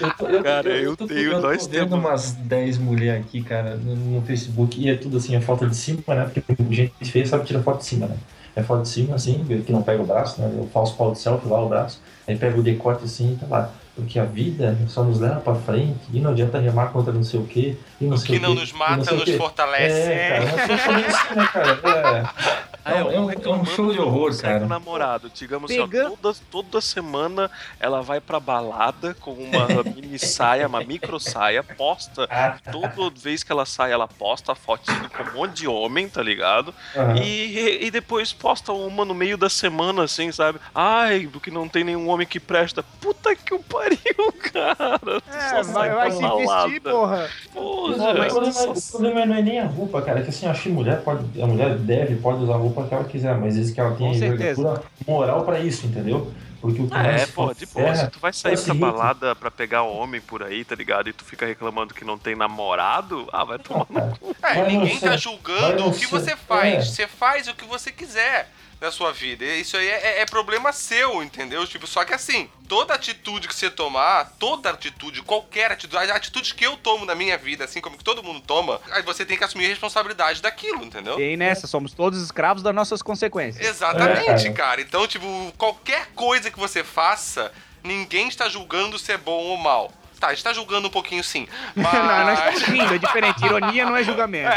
Eu, tô- eu, Cara, eu tô- tenho eu tô dois vendo temas. umas 10 mulheres aqui, cara, no, no Facebook, e é tudo assim, a foto de cima, né? Porque gente feia sabe tirar foto de cima, né? É foto de cima, assim, que não pega o braço, né? O falso pau de selfie lá, o braço. Aí pega o decote assim e tá lá. Porque a vida só nos leva pra frente e não adianta remar contra não sei o quê. E não O sei que não quê, nos não mata, sei o nos fortalece. É, cara, só falando assim, né, cara? É. Ah, É um- é um- é um show de horror, cara. um namorado, digamos Pega- assim, ó, toda, toda semana ela vai pra balada com uma mini saia, uma micro saia, posta. Ah, Toda vez que ela sai, ela posta a fotinho com um monte de homem, tá ligado? E, e depois posta uma no meio da semana, assim, sabe? Ai, porque não tem nenhum homem que presta. Puta que o pariu, cara. Tu É, só vai, sai vai pra se balada. vestir, porra. Porra, Não, mas o, o problema não é nem a roupa, cara. É que assim, eu acho que a mulher pode. A mulher deve, pode usar a roupa que ela quiser, mas diz que ela tem Com a certeza. envergadura moral pra isso, entendeu? Porque o que Ah, é, pô, de boa. Se tu vai é sair o pra seguinte, balada pra pegar homem por aí, tá ligado? E tu fica reclamando que não tem namorado, ah, vai tomar no cara, cu. É, ninguém tá julgando o que você faz. É. Você faz o que você quiser da sua vida. Isso aí é, é problema seu, entendeu? Tipo, só que assim, toda atitude que você tomar, toda atitude, qualquer atitude, as atitudes que eu tomo na minha vida, assim como que todo mundo toma, aí você tem que assumir a responsabilidade daquilo, entendeu? E aí nessa, somos todos escravos das nossas consequências. Exatamente, É, cara. cara. Então, tipo, qualquer coisa que você faça, ninguém está julgando se é bom ou mal. Tá, está julgando um pouquinho sim. Mas... não, nós estamos rindo, é diferente. Ironia não é julgamento.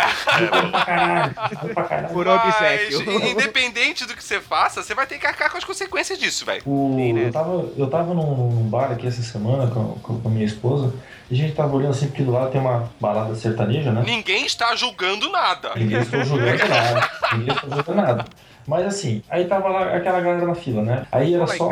pra caralho, pra caralho. Por Mas, obséquio. independente do que você faça, você vai ter que arcar com as consequências disso, velho. Né? eu, tava, eu tava num, num bar aqui essa semana com, com, com a minha esposa e a gente tava olhando assim, porque do lado tem uma balada sertaneja, né? Ninguém está julgando nada. Ninguém estou jogando nada. Ninguém estou jogando nada. Mas assim, aí tava lá aquela galera na fila, né? Aí era só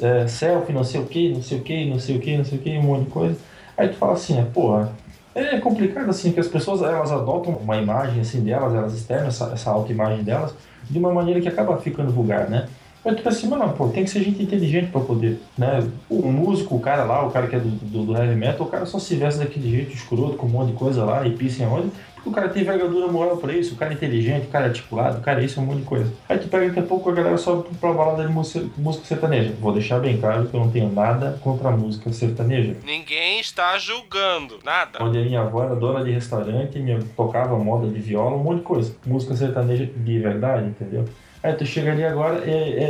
é, selfie, não sei o que, não sei o que, não sei o que, não sei o que, um monte de coisa. Aí tu fala assim, é, porra, é complicado assim, que as pessoas elas adotam uma imagem assim delas, elas externam essa, essa autoimagem delas de uma maneira que acaba ficando vulgar, né? Aí tu pensa assim, mas não, pô, tem que ser gente inteligente pra poder, né? O músico, o cara lá, o cara que é do, do, do heavy metal, o cara só se veste daquele jeito escroto, com um monte de coisa lá e pisa em onde, porque o cara tem envergadura moral pra isso, o cara é inteligente, o cara é articulado, o cara é isso, é um monte de coisa. Aí tu pega daqui a pouco a galera sobe pra balada de música, música sertaneja. Vou deixar bem claro que eu não tenho nada contra a música sertaneja. Ninguém está julgando nada. Onde a minha avó era dona de restaurante, me tocava moda de viola, um monte de coisa. Música sertaneja de verdade, entendeu? Aí tu chega ali agora, é, é,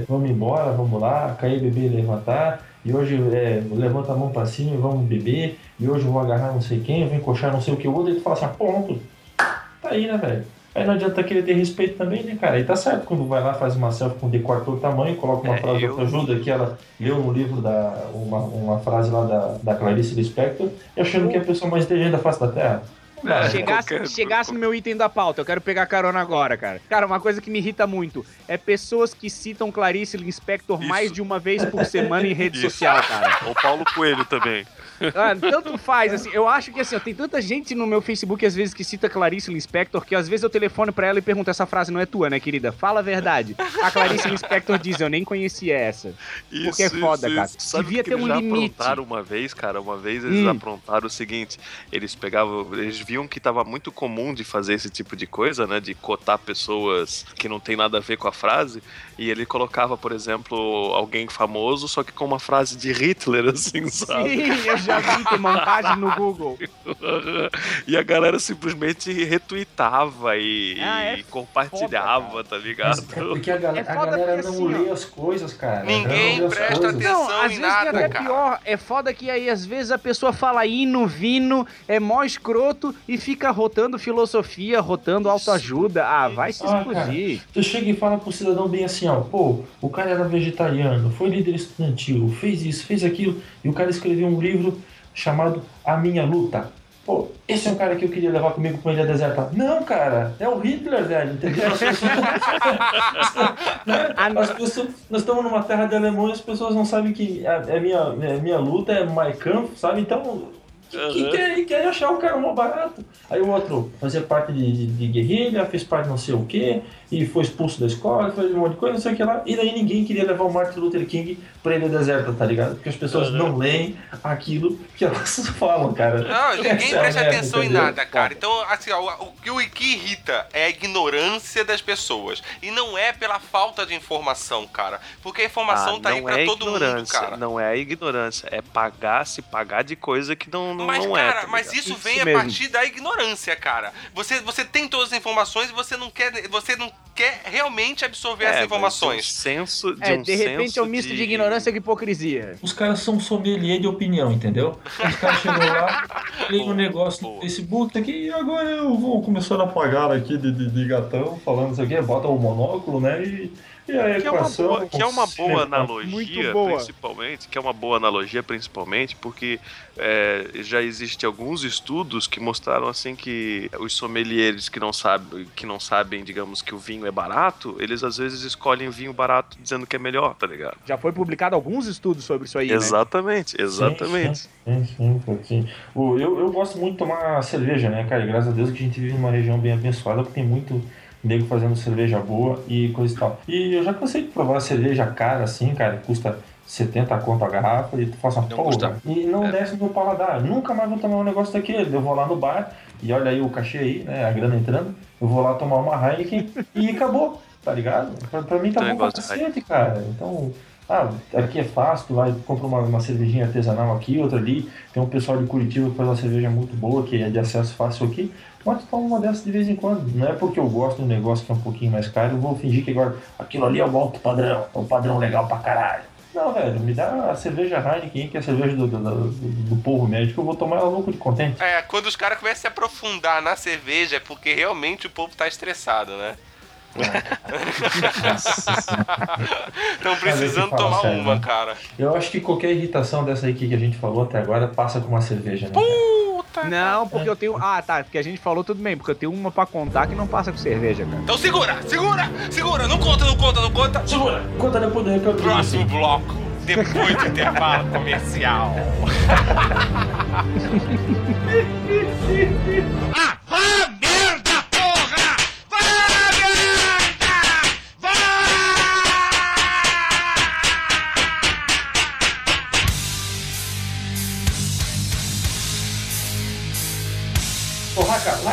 é, vamos embora, vamos lá, cair, beber levantar. E hoje é, levanta a mão pra cima e vamos beber. E hoje eu vou agarrar não sei quem, eu vou encoxar não sei o que o outro. E tu fala assim, ah, ponto. Tá aí, né, velho? Aí não adianta querer ter respeito também, né, cara? E tá certo quando vai lá, faz uma selfie com decote todo tamanho, coloca uma É, frase eu- ajuda que ela leu no livro da. uma, uma frase lá da, da Clarice Lispector, e achando que é a pessoa mais inteligente da face da Terra. É? Chegasse, qualquer- chegasse no meu item da pauta, eu quero pegar carona agora, cara. Cara, uma coisa que me irrita muito é pessoas que citam Clarice Lispector Isso. mais de uma vez por semana em rede Isso. social, cara. O Paulo Coelho também. Ah, tanto faz, assim, eu acho que assim, ó, tem tanta gente no meu Facebook às vezes que cita Clarice Lispector que às vezes eu telefono pra ela e pergunto, essa frase não é tua, né, querida? Fala a verdade. A Clarice Lispector diz, eu nem conhecia essa. Porque é foda, cara. Sabe Devia ter eles um já limite. aprontaram uma vez, cara? Uma vez eles Hum. aprontaram o seguinte: eles pegavam, eles viam que tava muito comum de fazer esse tipo de coisa, né? De cotar pessoas que não tem nada a ver com a frase. E ele colocava, por exemplo, alguém famoso, só que com uma frase de Hitler, assim, sabe? Sim, eu já vi, tem montagem no Google. e a galera simplesmente retweetava e, Ah, é e compartilhava, foda, tá Mas ligado? é porque a, gal- É a galera porque, não assim, lê as coisas, cara. Ninguém presta coisas. atenção. Não, às em vezes nada, é cara. pior. É foda que aí às vezes a pessoa fala hino, vino, é mó escroto e fica rotando filosofia, rotando autoajuda. Ah, vai se Ah, explodir. Tu chega e fala pro cidadão bem assim, ó, pô, o cara era vegetariano, foi líder estudantil, fez isso, fez aquilo, e o cara escreveu um livro chamado A Minha Luta. Pô, esse é um cara que eu queria levar comigo pra ilha deserta. Não, cara, é o Hitler, velho, entendeu? As pessoas- Né? As pessoas- nós estamos numa terra de alemão e as pessoas não sabem que a, a minha, a minha luta é Mein Kampf, sabe? Então, que, que Uhum. quer, quer achar o cara mó barato. Aí o outro fazia parte de, de, de guerrilha, fez parte de não sei o que, e foi expulso da escola, fez um monte de coisa, não sei o que lá. E daí ninguém queria levar o Martin Luther King pra ilha deserta, tá ligado? Porque as pessoas Uhum. não leem aquilo que elas falam, cara. Não, ninguém Essa é a presta merda, atenção em entendeu? nada, cara. Então, assim, ó, o que o que irrita é a ignorância das pessoas. E não é pela falta de informação, cara. Porque a informação Ah, tá aí pra é todo mundo, cara. Não é ignorância, é pagar, se pagar de coisa que não, não, Mas, não cara, é. tá mas isso, Isso vem mesmo. a partir da ignorância, cara. Você, você tem todas as informações e você não quer, você não quer realmente absorver É, essas informações. De um senso, de É, um de repente é um misto de ignorância com hipocrisia. Os caras são sommelier de opinião, entendeu? Os caras chegam lá, leem um Boa, negócio no. Facebook aqui e agora eu vou começar a pagar aqui de, de, de gatão, falando isso aqui, bota o monóculo, né? E, e a Que é uma boa, que é uma boa analogia, boa. principalmente, que é uma boa analogia, principalmente, porque é, já existe alguns estudos que mostraram assim que os sommeliers que não sabem, que não sabem, digamos, que o vinho é barato, eles às vezes escolhem vinho barato dizendo que é melhor, tá ligado? Já foi publicado alguns estudos sobre isso aí, né? Exatamente, exatamente. Sim, sim, sim, Eu, eu gosto muito de tomar cerveja, né, cara? E graças a Deus que a gente vive numa região bem abençoada, porque tem muito nego fazendo cerveja boa e coisa e tal. E eu já cansei de provar cerveja cara, assim, cara, que custa 70 conto a garrafa e tu faz uma Não porra. E não É. desce no paladar. Nunca mais vou tomar um negócio daquele. Eu vou lá no bar e olha aí o cachê aí, né? A grana entrando. Eu vou lá tomar uma Heineken e acabou, tá ligado? Pra, pra mim tá Tem bom pra cacete, cara. Então. Ah, aqui é fácil, tu vai, compra uma, uma cervejinha artesanal aqui, outra ali. Tem um pessoal de Curitiba que faz uma cerveja muito boa, que é de acesso fácil aqui. Mas tu toma uma dessas de vez em quando. Não é porque eu gosto de um negócio que é um pouquinho mais caro, eu vou fingir que agora aquilo ali é o alto padrão, é um padrão legal pra caralho. Não, velho, me dá a cerveja Heineken, que é a cerveja do, do, do, do povo médio, que eu vou tomar ela louco de contente. É, quando os caras começam a se aprofundar na cerveja é porque realmente o povo tá estressado, né? Estão precisando fala tomar sério, uma, né? cara. Eu acho que qualquer irritação dessa aí que a gente falou até agora passa com uma cerveja, né? Puta. Não, porque eu tenho. Ah, tá. Porque a gente falou tudo bem, porque eu tenho uma pra contar que não passa com cerveja, cara. Então segura, segura, segura. Não conta, não conta, não conta. Segura! Conta depois do recado. Próximo bloco, depois do intervalo comercial. Ah, vá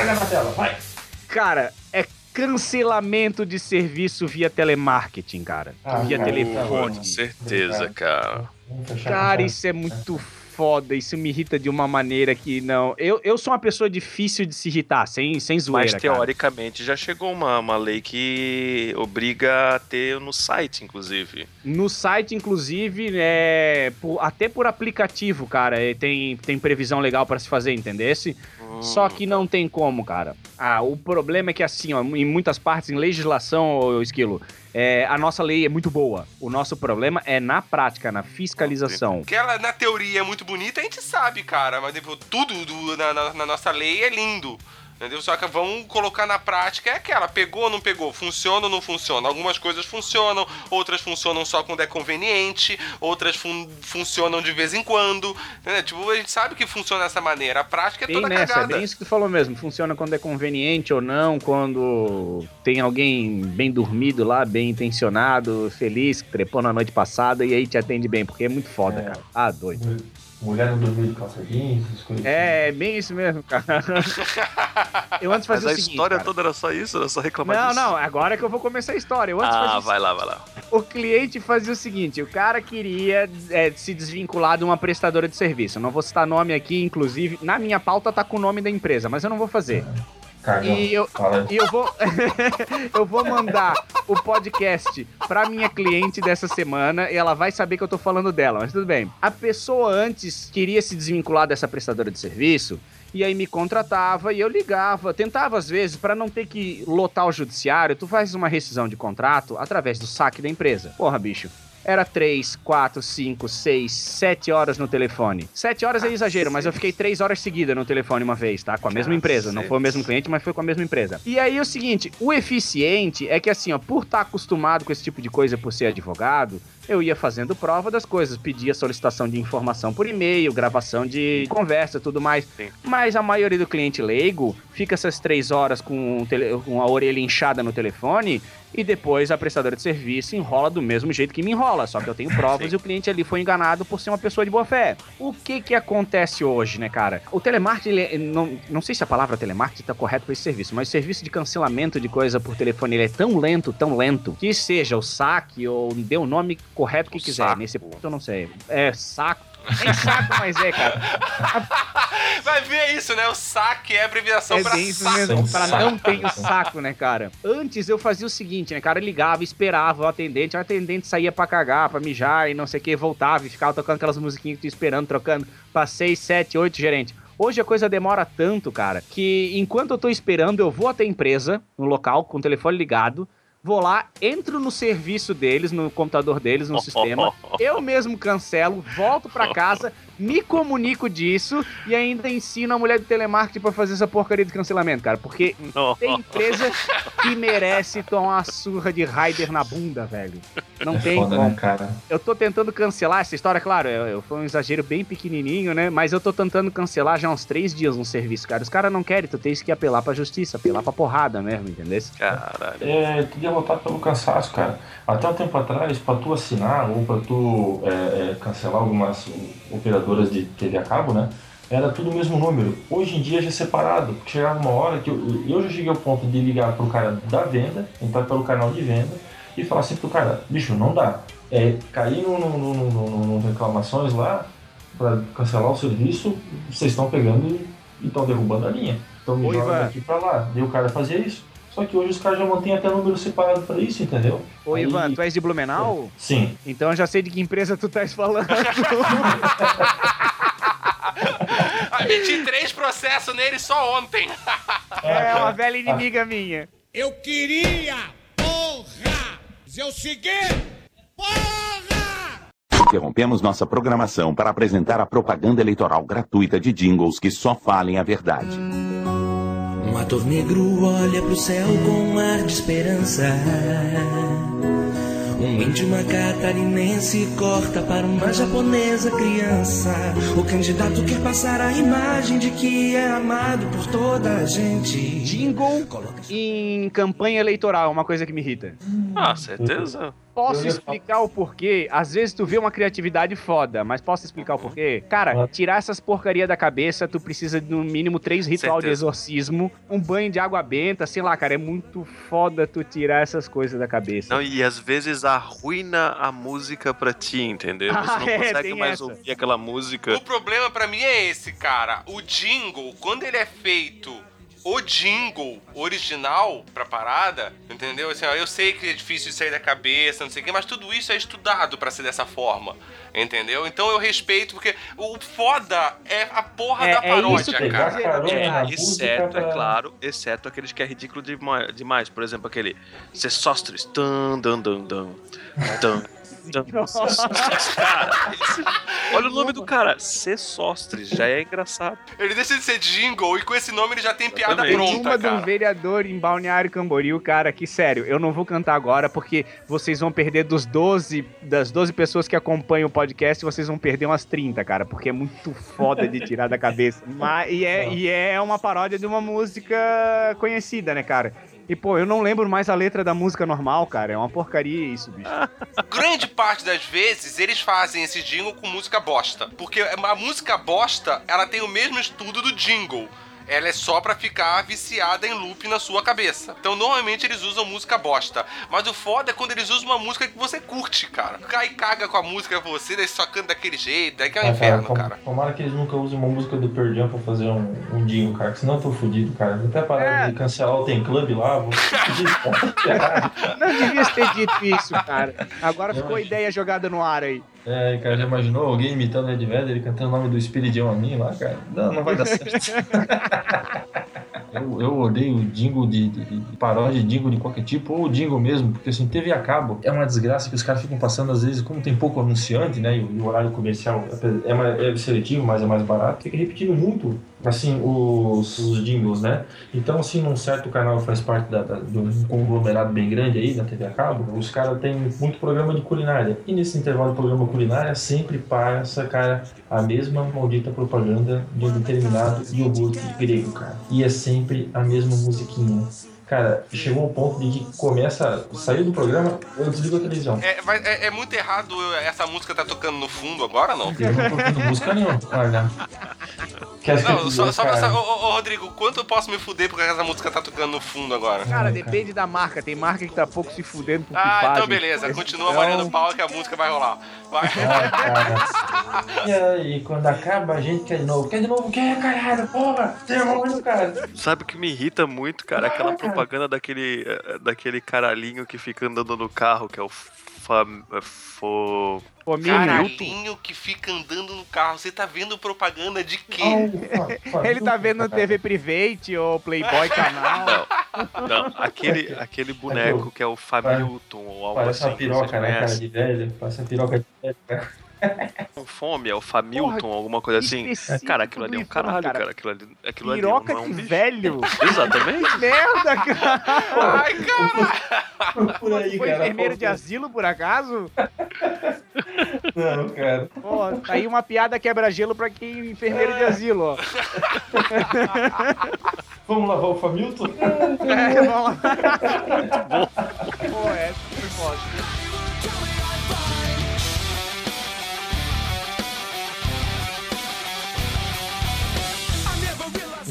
larga na tela, vai! Cara, é cancelamento de serviço via telemarketing, cara. Ah, via cara, telefone. Com certeza, cara. Cara, isso é muito foda. Isso me irrita de uma maneira que não. Eu, eu sou uma pessoa difícil de se irritar, sem, sem zoeira. Mas cara. teoricamente já chegou uma, uma lei que obriga a ter no site, inclusive. No site, inclusive, é, por- até por aplicativo, cara, é, tem, tem previsão legal pra se fazer, entendesse? Só que não tem como, cara. Ah, o problema é que, assim, ó, em muitas partes, em legislação, Esquilo, é, a nossa lei é muito boa. O nosso problema é na prática, na fiscalização. Que ela, na teoria, é muito bonita, a gente sabe, cara. Mas tipo, tudo do- na, na- na nossa lei é lindo. Entendeu? Só que vamos colocar na prática é aquela, pegou ou não pegou, funciona ou não funciona. Algumas coisas funcionam, outras funcionam só quando é conveniente, outras fun- funcionam de vez em quando. Entendeu? Tipo, a gente sabe que funciona dessa maneira. A prática é Bem toda nessa, é cagada. bem isso que tu falou mesmo. Funciona quando é conveniente ou não, quando tem alguém bem dormido lá, bem intencionado, feliz, que trepou na noite passada e aí te atende bem, porque é muito foda, É. cara. Ah, doido. Mulher não dormiu de calça jeans, essas coisas. assim. É, bem isso mesmo, cara. Eu antes Mas fazia a o seguinte, história cara. toda era só isso? Era só reclamar Não, disso? não, agora que eu vou começar a história. Eu antes Ah, vai lá, vai lá. O cliente fazia o seguinte: o cara queria é, se desvincular de uma prestadora de serviço. Eu não vou citar nome aqui, inclusive. Na minha pauta tá com o nome da empresa, mas eu não vou fazer. Cagão. E eu, Fala. e eu vou eu vou mandar o podcast pra minha cliente dessa semana e ela vai saber que eu tô falando dela, mas tudo bem. A pessoa antes queria se desvincular dessa prestadora de serviço e aí me contratava e eu ligava, tentava às vezes pra não ter que lotar o judiciário, tu faz uma rescisão de contrato através do saque da empresa. Porra, bicho. Era 3, 4, 5, 6, 7 horas no telefone. 7 horas é exagero, mas eu fiquei 3 horas seguidas no telefone uma vez, tá? Com a mesma empresa. Não foi o mesmo cliente, mas foi com a mesma empresa. E aí é o seguinte: o eficiente é que, assim, ó, por estar acostumado com esse tipo de coisa, por ser advogado, eu ia fazendo prova das coisas, pedia solicitação de informação por e-mail, gravação de conversa, tudo mais. Sim. Mas a maioria do cliente leigo fica essas três horas com, o tele- com a orelha inchada no telefone e depois a prestadora de serviço enrola do mesmo jeito que me enrola, só que eu tenho provas Sim. e o cliente ali foi enganado por ser uma pessoa de boa fé. O que que acontece hoje, né, cara? O telemarketing, ele é- não, não sei se a palavra telemarketing tá correta para esse serviço, mas o serviço de cancelamento de coisa por telefone, ele é tão lento, tão lento, que seja o saque ou dê o nome correto que O quiser. saco. Nesse ponto eu não sei. É saco. Nem saco, mas é, cara. Vai ver isso, né? O saque é abreviação É pra isso saco. mesmo, pra saco. não ter o saco, né, cara? Antes eu fazia o seguinte, né, cara? Eu ligava, esperava o atendente, o atendente saía pra cagar, pra mijar e não sei o que, voltava e ficava tocando aquelas musiquinhas que tu esperando, trocando pra seis, sete, oito gerentes. Hoje a coisa demora tanto, cara, que enquanto eu tô esperando, eu vou até a empresa, no local, com o telefone ligado, vou lá, entro no serviço deles, no computador deles, no sistema, eu mesmo cancelo, volto pra casa, me comunico disso e ainda ensino a mulher de telemarketing pra fazer essa porcaria de cancelamento, cara. Porque Não. tem empresa que merece tomar uma surra de Raider na bunda, velho. Não É tem foda, como. né, cara? Eu tô tentando cancelar essa história, claro, eu, eu- foi um exagero bem pequenininho, né? Mas eu tô tentando cancelar já há uns três dias um serviço, cara. Os caras não querem, tu tens que apelar pra justiça, apelar pra porrada mesmo, entendeu? Caralho. É, tu derrotado pelo cansaço, cara. Até um tempo atrás, pra tu assinar ou pra tu é, é, cancelar algumas operadoras de TV a cabo, né? Era tudo o mesmo número. Hoje em dia já é separado. porque Chegava uma hora que eu, eu já cheguei ao ponto de ligar pro cara da venda, entrar pelo canal de venda e falar assim pro cara, bicho, não dá. É, cair no, no, no, no, reclamações lá pra cancelar o serviço, vocês estão pegando e estão derrubando a linha. Então me Ô, joga daqui pra lá. E o cara fazia isso. Só que hoje os caras já mantêm até número separado pra isso, entendeu? Ô, Aí- Ivan, tu és de Blumenau? Sim. Então eu já sei de que empresa tu estás falando. Ah, meti três processos nele só ontem. é uma velha inimiga minha. Eu queria, porra! O seguinte, porra! Interrompemos nossa programação para apresentar a propaganda eleitoral gratuita de jingles que só falem a verdade. Um ator negro olha pro céu com um ar de esperança. Um índio, uma catarinense corta para uma japonesa criança. O candidato quer passar a imagem de que é amado por toda a gente. Jingle em campanha eleitoral uma coisa que me irrita. Ah, certeza. Posso explicar o porquê? Às vezes tu vê uma criatividade foda, mas posso explicar o porquê? Cara, tirar essas porcaria da cabeça, tu precisa de no mínimo três ritual de Certeza. exorcismo, um banho de água benta, sei lá, cara, é muito foda tu tirar essas coisas da cabeça. Não, e às vezes arruina a música pra ti, entendeu? Você Ah, não é, consegue tem mais essa. ouvir aquela música. O problema pra mim é esse, cara. O jingle, quando ele é feito o jingle original pra parada, entendeu? Assim, ó, eu sei que é difícil de sair da cabeça, não sei o quê, mas tudo isso é estudado pra ser dessa forma, entendeu? Então eu respeito, porque o foda é a porra É- da é paródia, isso que- cara. É, música exceto, é claro, exceto aqueles que é ridículo dema- demais. Por exemplo, aquele Sessostres. Tan, dan, dan, dan. Tan, Cara, esse- olha o nome do cara. Sessostres. Já é engraçado. Ele deixa de ser jingle e com esse nome ele já tem piada. Tem pronta, uma de um cara. vereador em Balneário Camboriú, cara, que sério, eu não vou cantar agora porque vocês vão perder dos 12, das 12 pessoas que acompanham o podcast, vocês vão perder umas 30, cara, porque é muito foda de tirar da cabeça. Mas, e, é, e é uma paródia de uma música conhecida, né, cara? E, pô, eu não lembro mais a letra da música normal, cara. É uma porcaria isso, bicho. Grande parte das vezes eles fazem esse jingle com música bosta. Porque a música bosta, ela tem o mesmo estudo do jingle. Ela é só pra ficar viciada em loop na sua cabeça. Então, normalmente eles usam música bosta. Mas o foda é quando eles usam uma música que você curte, cara. Cai e caga com a música você, daí só canta daquele jeito, daí que é um Ah, inferno, tom- cara. Tomara que eles nunca usem uma música do Pearl Jam pra fazer um, um jingle, cara. que Senão eu tô fudido, cara. Vou até parar É. de cancelar o Tem Club lá. Vou... Não devia ter dito isso, cara. Agora ficou a ideia jogada no ar aí. É, cara, já imaginou alguém imitando o Ed Vedder, ele cantando o nome do Espiridião a mim lá, cara? Não, não vai dar certo. eu, eu odeio jingle de, de, de paródia jingle de qualquer tipo, ou jingle mesmo, porque assim, TV a cabo é uma desgraça que os caras ficam passando, às vezes, como tem pouco anunciante, né, e e o horário comercial é, mais, é seletivo, mas é mais barato, fica repetindo muito, assim, os, os jingles, né? Então, assim, num certo canal faz parte da, da- de um conglomerado bem grande aí, da TV a cabo, os caras têm muito programa de culinária. E nesse intervalo de programa culinária, sempre passa, cara, a mesma maldita propaganda de um determinado iogurte grego, cara. E é sempre a mesma musiquinha. Cara, chegou ao ponto de que começa, saiu do programa, eu desligo a televisão. É, é- é muito errado essa música tá tocando no fundo agora, não? Eu não tô ouvindo música nenhuma, olha. Que Não, só, só pra saber, ô, ô, ô, Rodrigo, quanto eu posso me fuder porque essa música tá tocando no fundo agora? Cara, depende da marca. Tem marca que tá pouco se fudendo por Ah, então beleza, continua Então- valendo pau que a música vai rolar. Vai. Ah. E aí, quando acaba, a gente quer de novo. Quer de novo? Quer, caralho, porra! Demônio, cara! Sabe o que me irrita muito, cara? Aquela propaganda daquele, eh, daquele caralhinho que fica andando no carro, que é o fam, eh, fo... Caralhinho que fica andando no carro. Você tá vendo propaganda de quê? Ele tá vendo TV Private ou Playboy canal. Não, não, aquele, aquele boneco que é o Familton ou algo Parece assim. uma piroca, que você né, cara, conhece. de velho. Parece uma piroca de velho, cara. Com fome, é o Familton, alguma coisa assim. Cara, aquilo ali é um caralho, cara. cara. Aquilo ali, aquilo Piroca ali não é um de bicho. velho. Exatamente. Que merda, cara. Ai, cara! Por aí, Foi cara. enfermeiro de asilo, por acaso? Não, cara. Pô, tá aí uma piada quebra-gelo pra quem é enfermeiro de asilo, ó. Vamos lavar o Familton? É, vamos lá. Pô, essa foi foda.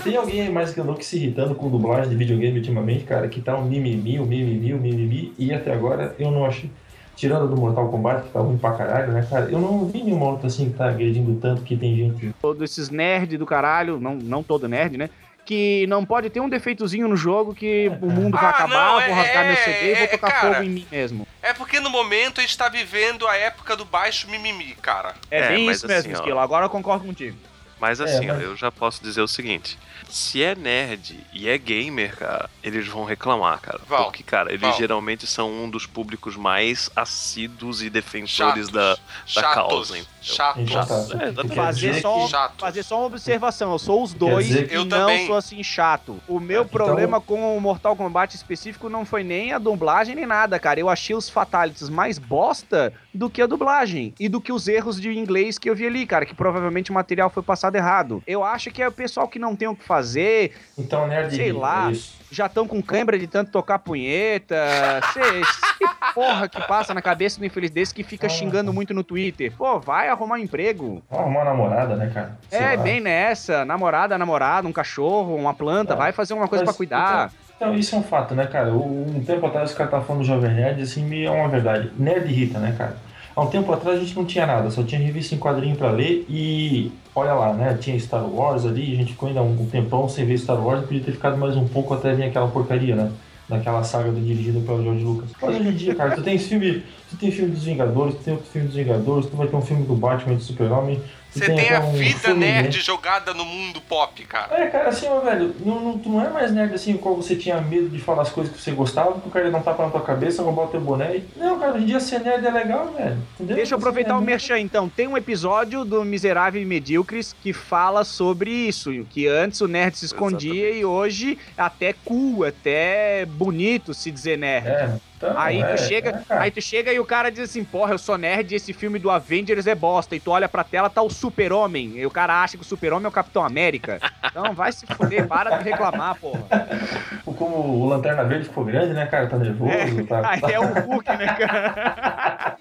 Tem alguém mais que andou que se irritando com dublagem de videogame ultimamente, cara, que tá um mimimi, um mimimi, um mimimi, e até agora eu não achei. Tirando a do Mortal Kombat, que tá ruim pra caralho, né, cara? Eu não vi nenhuma outra assim que tá agredindo tanto que tem gente. Todos esses nerds do caralho, não, não todo nerd, né? Que não pode ter um defeitozinho no jogo que o mundo vai Ah, acabar, não, vou é- rasgar meu é- CD e vou é, tocar cara. fogo em mim mesmo. É porque no momento a gente tá vivendo a época do baixo mimimi, cara. É, É, bem mas isso mesmo, assim. Esquilo. Agora eu concordo contigo. Mas assim, mas- ó, eu já posso dizer o seguinte: se é nerd e é gamer, cara, eles vão reclamar, cara. Vão, Porque, cara, eles vão. geralmente são um dos públicos mais assíduos e defensores Chatos. da, da Chatos. causa. Chatos. Então tá. É, Fazer só, que- Chato. fazer só uma observação. Eu sou os dois dizer e Eu não também. sou assim chato. O meu Então- problema com o Mortal Kombat específico não foi nem a dublagem nem nada, cara. Eu achei os fatalities mais bosta do que a dublagem e do que os erros de inglês que eu vi ali, cara, que provavelmente o material foi passado errado. Eu acho que é o pessoal que não tem o que fazer, Então, nerd. Sei lá. é isso. já estão com câimbra de tanto tocar punheta. Sei, sei porra que passa na cabeça do infeliz desse que fica Ah. xingando muito no Twitter. Pô, vai arrumar um emprego. Arrumar uma namorada, né, cara? Sei É, lá. bem nessa. Namorada, namorado, um cachorro, uma planta. É. Vai fazer uma coisa Mas, pra cuidar. Então, então, isso é um fato, né, cara? Um tempo atrás os caras estavam falando do Jovem Nerd, assim, é uma verdade. Nerd irrita, né, cara? Há um tempo atrás a gente não tinha nada, só tinha revista em quadrinho pra ler e olha lá, né? Tinha Star Wars ali, a gente ficou ainda um tempão sem ver Star Wars, podia ter ficado mais um pouco até vir aquela porcaria, né? Daquela saga do dirigido pelo George Lucas. Mas hoje em dia, cara, tu tem filme, tu tem filme dos Vingadores, tu tem outro filme dos Vingadores, tu vai ter um filme do Batman e do Super-Homem. Você tem até a um vida né? nerd jogada no mundo pop, cara. É, cara, assim, ó, velho, não, não, tu não é mais nerd assim, qual você tinha medo de falar as coisas que você gostava, porque o cara ia dar um tapa na tua cabeça, roubar o teu boné. e- Não, cara, hoje em dia ser nerd é legal, velho. Entendeu? Deixa eu aproveitar o nerd- merchan então. Tem um episódio do Miserável e Medíocres que fala sobre isso. Que antes o nerd se escondia Exatamente. e hoje é até cool, até bonito se dizer nerd. É, Então, Aí é, tu chega, é, aí tu chega e o cara diz assim, porra, eu sou nerd e esse filme do Avengers é bosta. E tu olha pra tela, tá o Super-Homem. E o cara acha que o Super-Homem é o Capitão América. Então vai se fuder, para de reclamar, porra. Como o Lanterna Verde ficou grande, né, cara? Tá nervoso, tá... Aí é o Hulk, né, cara?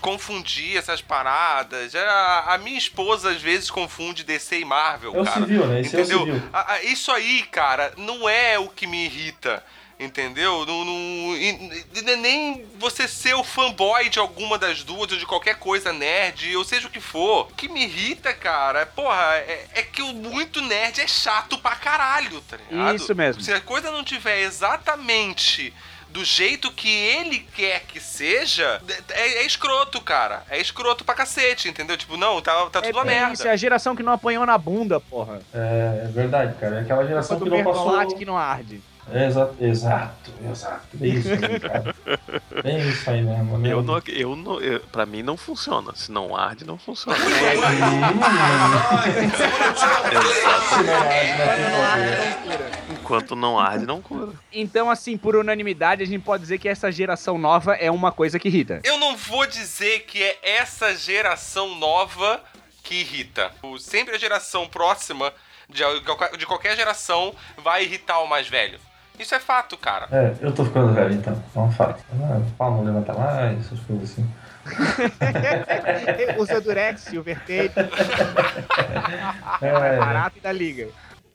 Confundir essas paradas. A, a minha esposa às vezes confunde DC e Marvel, É o cara. civil, né? Esse é o Entendeu? civil. A- a- isso aí, cara, não é o que me irrita. Entendeu? Não, não- e- e- nem você ser o fanboy de alguma das duas ou de qualquer coisa nerd, ou seja o que for. O que me irrita, cara, é, porra, é, é que o muito nerd é chato pra caralho, tá ligado? Isso mesmo. Se a coisa não tiver exatamente do jeito que ele quer que seja, é, é escroto, cara. É escroto pra cacete, entendeu? Tipo, não, tá, tá É tudo uma bem merda. isso, é a geração que não apanhou na bunda, porra. É, é verdade, cara. É aquela geração que não passou... que não arde. É, exato, exato, exato. É isso aí, cara. É isso aí mesmo. Eu meu. não, eu não, eu, pra mim não funciona. Se não arde, não funciona. Enquanto não arde, não cura. Então, assim, por unanimidade, a gente pode dizer que essa geração nova é uma coisa que irrita. Eu não vou dizer que é essa geração nova que irrita. O- Sempre a geração próxima de, de qualquer geração vai irritar o mais velho. Isso é fato, cara. É, eu tô ficando velho então, é um fato. Ah, o pau não levanta mais, essas coisas assim. Usa Durex, Silver Tape, É, barato e da liga.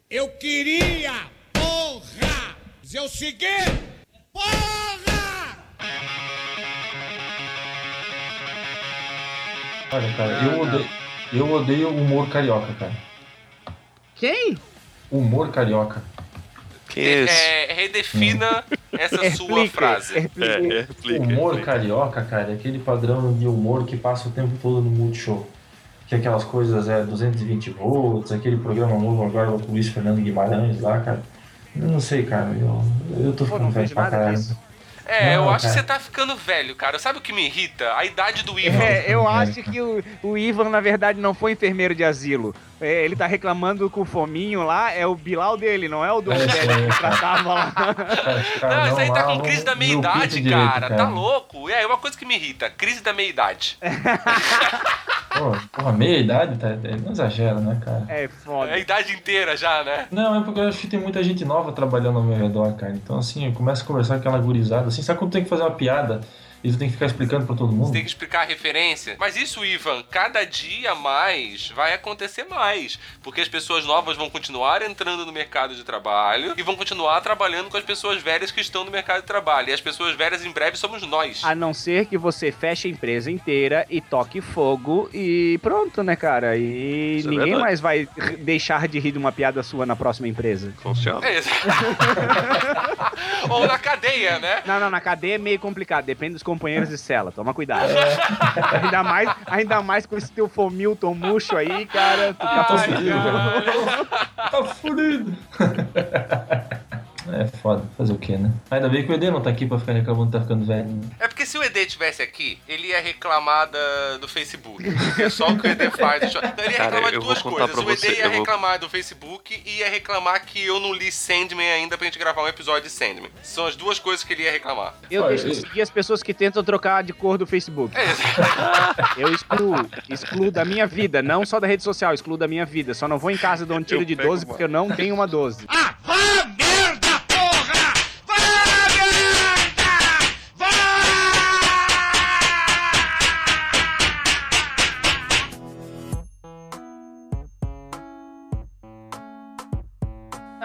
Eu queria, porra, dizer o seguinte, porra! olha, cara, eu odeio, eu odeio o humor carioca, cara. Quem? Humor carioca. Que é? É, redefina essa sua frase. explique. É, explica. humor carioca, cara, é aquele padrão de humor que passa o tempo todo no Multishow. Que é aquelas coisas, é 220 volts, aquele programa novo agora com o Luiz Fernando Guimarães lá, cara. Eu não sei, cara, eu, eu tô ficando velho pra nada caralho. disso. É, eu Não, acho que cara. você tá ficando velho, cara. Sabe o que me irrita? A idade do Ivan. É, eu acho que o, o Ivan, na verdade, não foi enfermeiro de asilo. É, ele tá reclamando que o fominho lá é o Bilal dele, não é o do É, é, que tratava lá. Cara, cara Não, isso aí tá com crise da meia-idade, cara. direito, Tá louco. É, é uma coisa que me irrita. Crise da meia-idade. Pô, porra, meia idade, tá, é, não exagera, né, cara? É É a foda. idade inteira já, né? Não, é porque eu acho que tem muita gente nova trabalhando ao meu redor, cara. Então, assim, eu começo a conversar com aquela gurizada, assim, sabe quando tem que fazer uma piada e tu tem que ficar explicando pra todo mundo? Você tem que explicar a referência. Mas isso, Ivan, cada dia mais vai acontecer mais. Porque as pessoas novas vão continuar entrando no mercado de trabalho e vão continuar trabalhando com as pessoas velhas que estão no mercado de trabalho. E as pessoas velhas em breve somos nós. A não ser que você feche a empresa inteira e toque fogo e pronto, né, cara? E Isso é ninguém verdade. mais vai deixar de rir de uma piada sua na próxima empresa. Funciona. É isso. Ou na cadeia, né? Não, não, na cadeia é meio complicado, depende dos companheiros de cela, toma cuidado. ainda, mais, ainda mais com esse teu fomilton murcho aí, cara, tu tá fudido. Tá fudido. É foda, fazer o quê, né? Ainda bem que o ED não tá aqui pra ficar reclamando que tá ficando velho. né? É porque se o ED tivesse aqui, ele ia reclamar da- do Facebook. É só o que o ED faz. Ele ia Cara, reclamar de eu vou duas coisas. O ED você, ia eu vou- reclamar do Facebook e ia reclamar que eu não li Sandman ainda pra gente gravar um episódio de Sandman. São as duas coisas que ele ia reclamar. Eu deixo de seguir as pessoas que tentam trocar de cor do Facebook. É isso. Eu excluo, excluo da minha vida, não só da rede social, excluo da minha vida. Só não vou em casa dar um tiro Eu de pego 12 uma. porque eu não tenho uma 12. Ah,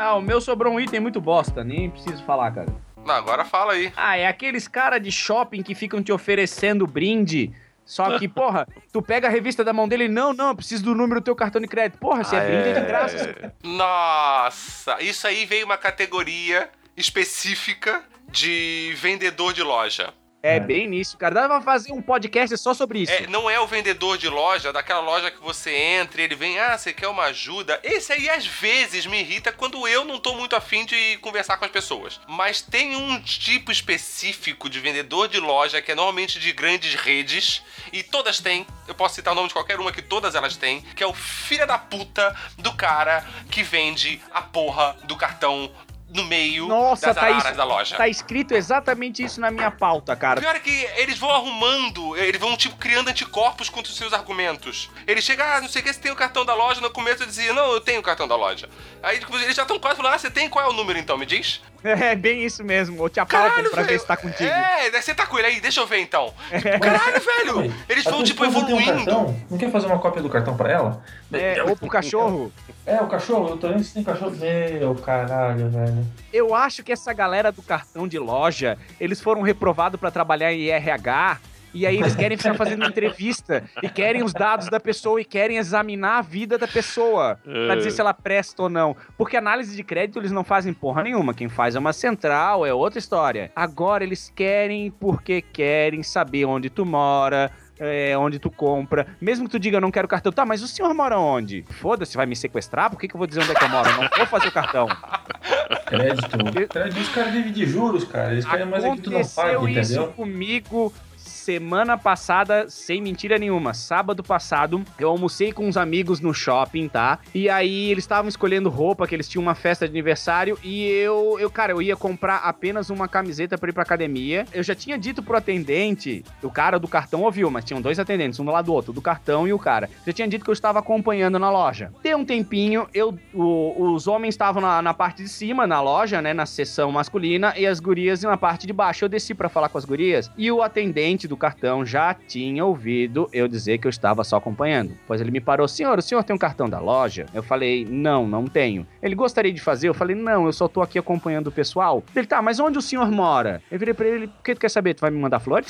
Ah, o meu sobrou um item muito bosta, nem preciso falar, cara. Não, agora fala aí. Ah, é aqueles cara de shopping que ficam te oferecendo brinde. Só que, porra, tu pega a revista da mão dele e não, não, eu preciso do número do teu cartão de crédito. Porra, se é Ah, brinde é de é. graça. Nossa, isso aí veio uma categoria específica de vendedor de loja. É bem nisso, cara. Dá pra fazer um podcast só sobre isso. É, não é o vendedor de loja, daquela loja que você entra e ele vem, ah, você quer uma ajuda? Esse aí às vezes me irrita quando eu não tô muito afim de conversar com as pessoas. Mas tem um tipo específico de vendedor de loja que é normalmente de grandes redes e todas têm. Eu posso citar o nome de qualquer uma que todas elas têm, que é o filho da puta do cara que vende a porra do cartão no meio Nossa, das tá, araras da loja. tá escrito exatamente isso na minha pauta, O cara. pior é que eles vão arrumando, eles vão, tipo, criando anticorpos contra os seus argumentos. Ele chega, ah, não sei o que, você tem o cartão da loja. No começo eu dizia, não, eu tenho o cartão da loja. Aí tipo, eles já estão quase falando, ah, você tem? Qual é o número então? Me diz? É bem isso mesmo. Ou te apalpam pra ver velho, se tá contigo. É, daí você tá com ele aí, deixa eu ver então. Caralho, velho! Eles vão, tipo, um evoluindo. cartão, não quer fazer uma cópia do cartão pra ela? É, ou pro cachorro. É, o cachorro, eu tô vendo se tem cachorro. Meu caralho, velho. Eu acho que essa galera do cartão de loja, eles foram reprovados pra trabalhar em RH. E aí eles querem ficar fazendo entrevista e querem os dados da pessoa e querem examinar a vida da pessoa pra dizer se ela presta ou não. Porque análise de crédito eles não fazem porra nenhuma. Quem faz é uma central, é outra história. Agora eles querem porque querem saber onde tu mora, é, onde tu compra. Mesmo que tu diga, eu não quero cartão. Tá, mas o senhor mora onde? Foda-se, vai me sequestrar? Por que, que eu vou dizer onde é que eu moro? Eu não vou fazer o cartão. Crédito. Crédito, os caras vivem de juros, cara. Eles querem mais é que tu não Aconteceu pague, isso entendeu? comigo semana passada, sem mentira nenhuma. Sábado passado, eu almocei com uns amigos no shopping, tá? E aí eles estavam escolhendo roupa, que eles tinham uma festa de aniversário. E eu, eu, cara, eu ia comprar apenas uma camiseta pra ir pra academia. Eu já tinha dito pro atendente, o cara do cartão ouviu, mas tinham dois atendentes, um do lado do outro, do cartão e o cara. Já tinha dito que eu estava acompanhando na loja. Deu um tempinho, eu, o- os homens estavam na, na parte de cima, na loja, né, na seção masculina, e as gurias na parte de baixo. Eu desci pra falar com as gurias e o atendente do cartão já tinha ouvido eu dizer que eu estava só acompanhando. Pois ele me parou, senhor, o senhor tem um cartão da loja? Eu falei, não, não tenho. Ele gostaria de fazer? Eu falei, não, eu só tô aqui acompanhando o pessoal. Ele, tá, mas onde o senhor mora? Eu virei pra ele, o que tu quer saber? Tu vai me mandar flores?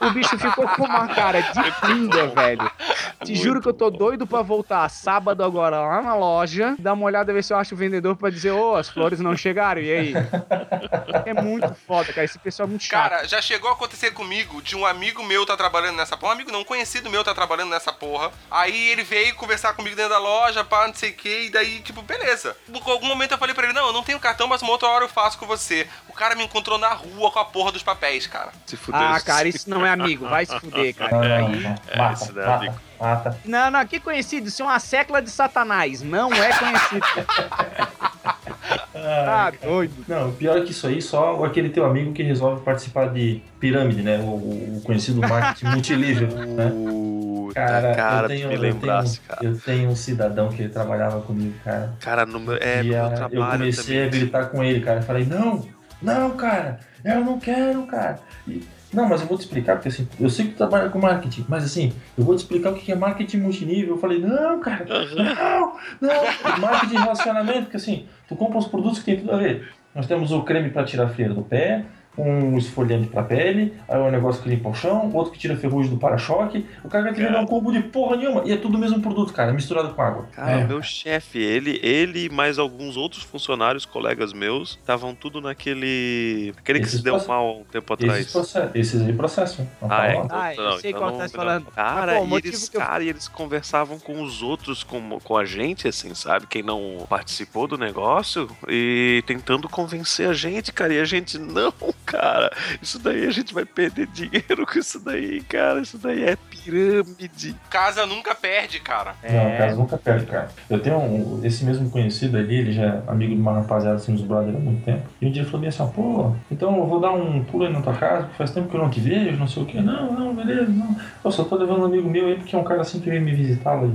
o bicho ficou com uma cara de pinga, velho. Te juro que eu tô doido pra voltar sábado agora lá na loja, dar uma olhada, ver se eu acho o vendedor pra dizer, ô, as flores não chegaram, e aí? É muito foda, cara. Esse pessoal é muito chato. Cara, já chegou a acontecer comigo de um amigo meu tá trabalhando nessa porra. Um amigo não, um conhecido meu tá trabalhando nessa porra. Aí ele veio conversar comigo dentro da loja, pá, não sei o que, e daí, tipo, beleza. Em algum momento eu falei pra ele, não, eu não tenho cartão, mas uma outra hora eu faço com você. O cara me encontrou na rua com a porra dos papéis, cara. Se fuder. Ah, cara, isso não é amigo. Vai se fuder, cara. Não. é, Mata, isso daí é mata, amigo. mata. Não, não, que conhecido? Isso é uma secla de satanás. Não é conhecido. Tá doido. Não, o pior é que isso aí, só aquele teu amigo que resolve participar de pirâmide, né? O, o conhecido marketing multinível, né? Cara, cara, eu tenho, me eu, lembrasse, tenho, cara. eu tenho um cidadão que ele trabalhava comigo, cara. Cara, no meu, é, no e meu ah, eu trabalho comecei também. a gritar com ele, cara. Eu falei, não, não, cara, eu não quero, cara. E- não, mas eu vou te explicar, porque assim, eu sei que tu trabalha com marketing, mas assim, eu vou te explicar o que é marketing multinível. Eu falei, não, cara, não, não, marketing de relacionamento, porque assim, tu compra os produtos que tem tudo a ver. Nós temos o creme para tirar a frieira do pé, um esfoliante para pele, aí um negócio que limpa o chão, outro que tira ferrugem do para-choque. O cara vai te vender um combo de porra nenhuma, e é tudo o mesmo produto, cara, misturado com água. Cara, É. o meu chefe, ele, ele e mais alguns outros funcionários, colegas meus, estavam tudo naquele. Aquele que Esses se deu proce- mal um tempo Esses, atrás. proce- esses aí processam. Não Ah, é? Então, Ah, eu não, sei então qual não- tá se falando. Cara, Mas, pô, e eles, eu- cara, e eles conversavam com os outros, com, com a gente, assim, sabe? Quem não participou do negócio e tentando convencer a gente, cara. E a gente, não, cara, isso daí a gente vai perder dinheiro com isso daí, cara. Isso daí é pirâmide. Casa nunca perde, cara. Não, o caso nunca perde, cara. Eu tenho um, esse mesmo conhecido ali, ele já é amigo de uma rapaziada assim, dos brothers há muito tempo. E um dia ele falou assim, ó, pô, então eu vou dar um pulo aí na tua casa, porque faz tempo que eu não te vejo, não sei o quê. Não, não, beleza, não. Eu só tô levando um amigo meu aí, porque é um cara assim que veio me visitar lá,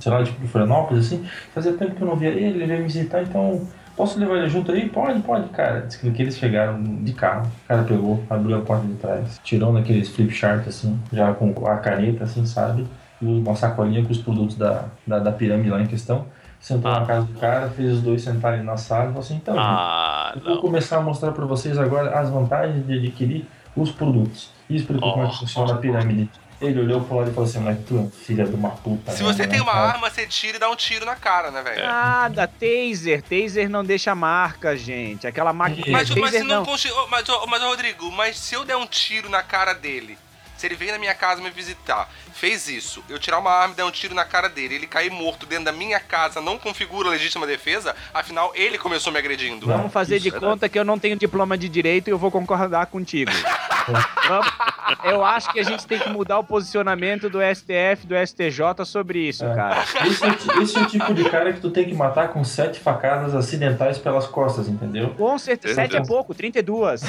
sei lá, tipo de Florianópolis, assim. Fazia tempo que eu não via ele, ele veio me visitar, então Posso levar ele junto aí? Pode, pode, cara. Diz que eles chegaram de carro. O cara pegou, abriu a porta de trás, tirou naqueles flip chart assim, já com a caneta, assim, sabe? E uma sacolinha com os produtos da, da, da pirâmide lá em questão. Sentou na casa do cara, fez os dois sentarem na sala e falou assim: então, Ah, eu vou não. começar a mostrar pra vocês agora as vantagens de adquirir os produtos. E explicou como é que Oh. funciona a pirâmide. Ele olhou pro lado e falou assim: Mas tu é filho de uma puta. Se né, você né, tem uma cara?" arma, você tira e dá um tiro na cara, né, velho? Nada, taser. Taser não deixa marca, gente. Aquela máquina. Mas, mas, taser se não, não. mas, mas, Rodrigo, mas se eu der um tiro na cara dele, se ele veio na minha casa me visitar, fez isso, eu tirar uma arma e der um tiro na cara dele, ele cair morto dentro da minha casa, não configura legítima defesa, afinal ele começou me agredindo. Não. Vamos fazer Isso de é conta que eu não tenho diploma de direito e eu vou concordar contigo. Vamos- Eu acho que a gente tem que mudar o posicionamento do STF, do STJ sobre isso, É. cara. Esse é, esse é o tipo de cara que tu tem que matar com sete facadas acidentais pelas costas, entendeu? Com certeza. 7 é pouco, 32.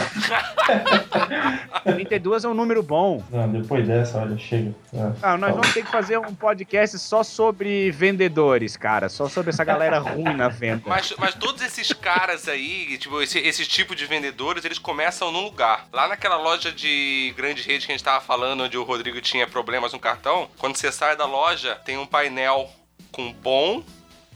32 é um número bom. Não, depois dessa, olha, chega. É. Ah, nós vamos ter que fazer um podcast só sobre vendedores, cara. Só sobre essa galera ruim na venda. Mas, mas todos esses caras aí, tipo, esse, esse tipo de vendedores, eles começam num lugar. Lá naquela loja de grandes redes que a gente tava falando, onde o Rodrigo tinha problemas no cartão, quando você sai da loja, tem um painel com bom,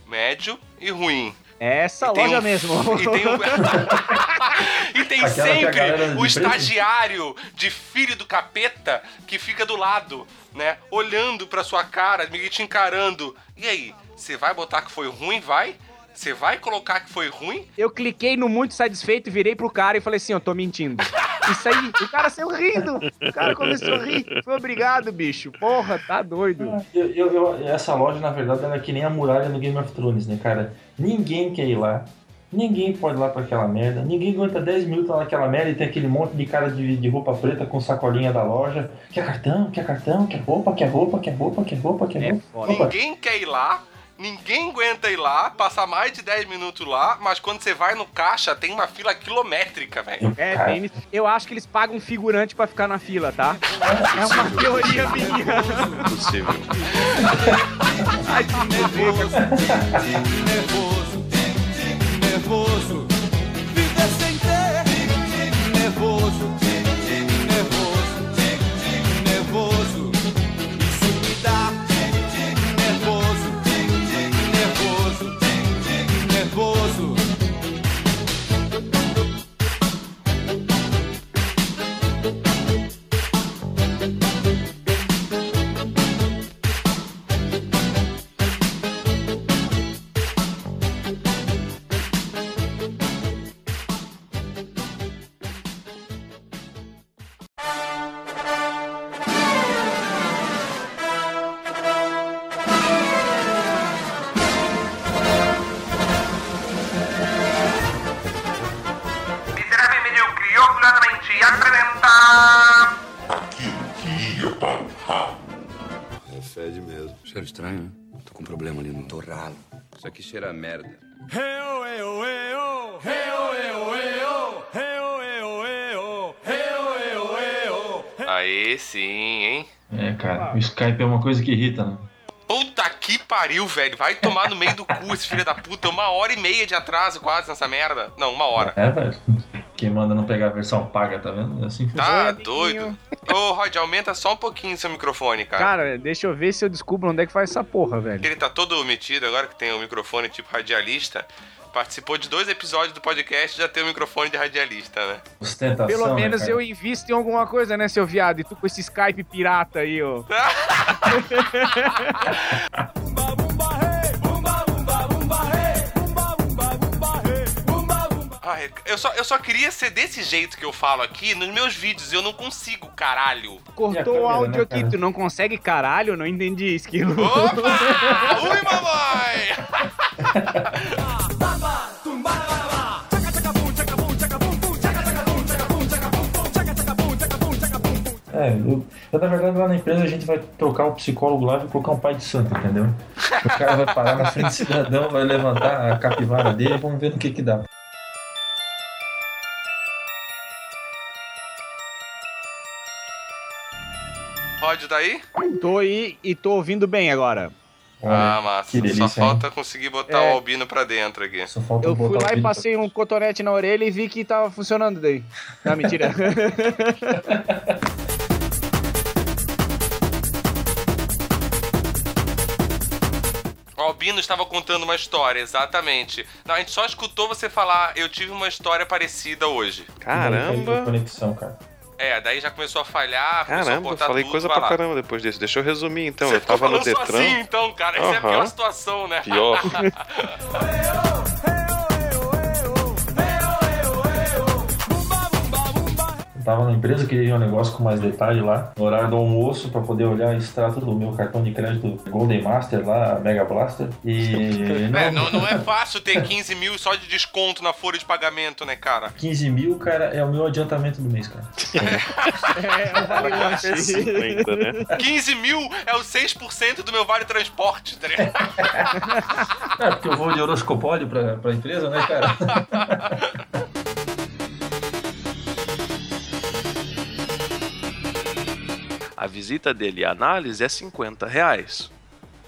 médio e ruim. É essa E loja um- mesmo. E tem, um- tem Aquela sempre o preto- estagiário de filho do capeta que fica do lado, né? Olhando pra sua cara, meio te encarando. E aí, você vai botar que foi ruim? Vai? Você vai colocar que foi ruim? Eu cliquei no muito satisfeito, virei pro cara e falei assim, eu tô mentindo. Isso aí, o cara saiu rindo. O cara começou a rir. Foi obrigado, bicho. Porra, tá doido. Eu, eu- eu- essa loja, na verdade, ela é que nem a muralha no Game of Thrones, né, cara? Ninguém quer ir lá. Ninguém pode ir lá pra aquela merda. Ninguém aguenta 10 minutos lá naquela merda e tem aquele monte de cara de, de roupa preta com sacolinha da loja. Quer cartão, quer cartão, quer roupa, quer roupa, quer roupa, quer roupa, quer É roupa. foda. Opa, Ninguém quer ir lá. Ninguém aguenta ir lá, passar mais de 10 minutos lá, mas quando você vai no caixa, tem uma fila quilométrica, velho. É, tem- eu acho que eles pagam um figurante pra ficar na fila, tá? É uma teoria minha. Possível. Ai, que nervoso. Nervoso, nervoso, viver sem ter. Nervoso, hey-oh. Hey-oh, hey-oh, hey-oh. Aê, sim, hein? É, cara, o Skype é uma coisa que irrita, né? Puta que pariu, velho. Vai tomar no meio do cu esse filho da puta. Uma hora e meia de atraso quase nessa merda. Não, uma hora. É, velho. Quem manda não pegar a versão paga, tá vendo? É assim que funciona. Tá doido. Ô, Rod, aumenta só um pouquinho seu microfone, cara. Cara, deixa eu ver se eu descubro onde é que faz essa porra, velho. Ele tá todo metido agora que tem o microfone tipo radialista. Participou de dois episódios do podcast já tem o microfone de radialista, né? Ostentação, Pelo né, menos cara? eu invisto em alguma coisa, né, seu viado? E tu com esse Skype pirata aí, ó. Ai, eu, só, eu só queria ser desse jeito que eu falo aqui nos meus vídeos. Eu não consigo, caralho. Cortou câmera, o áudio né, aqui, tu não consegue caralho? Não entendi, esquilo. Opa! Ui, mamãe! É, eu, eu, na verdade lá na empresa a gente vai trocar o psicólogo lá e colocar um pai de santo, entendeu? O cara vai parar na frente do cidadão, vai levantar a capivara dele e vamos ver no que que dá. Rod, tá aí? Tô aí e tô ouvindo bem agora. Olha, ah, massa. que delícia, Só falta conseguir botar É. o albino pra dentro aqui. Só falta Eu fui lá e passei um cotonete na orelha e vi que tava funcionando daí. Não, mentira. O Albino estava contando uma história, exatamente. Não, a gente só escutou você falar, eu tive uma história parecida hoje. a Caramba! conexão, cara. É, daí já começou a falhar, começou a Caramba, eu falei tudo, coisa pra lá. caramba depois disso. Deixa eu resumir então. Você eu tava no Detran. assim, então, cara. Essa é a pior situação, né? Pior. tava na empresa, queria ver um negócio com mais detalhe lá, no horário do almoço, pra poder olhar extrato do meu cartão de crédito Golden Master lá, Mega Blaster. E. É, não, não é fácil ter 15 mil só de desconto na folha de pagamento, né, cara? 15 mil, cara, é o meu adiantamento do mês, cara. É, o vale lanche. 50, né? 15 mil é o 6% do meu vale transporte, tá ligado? É, porque eu vou de horoscopólio pra, pra empresa, né, cara? A visita dele e a análise é 50 reais.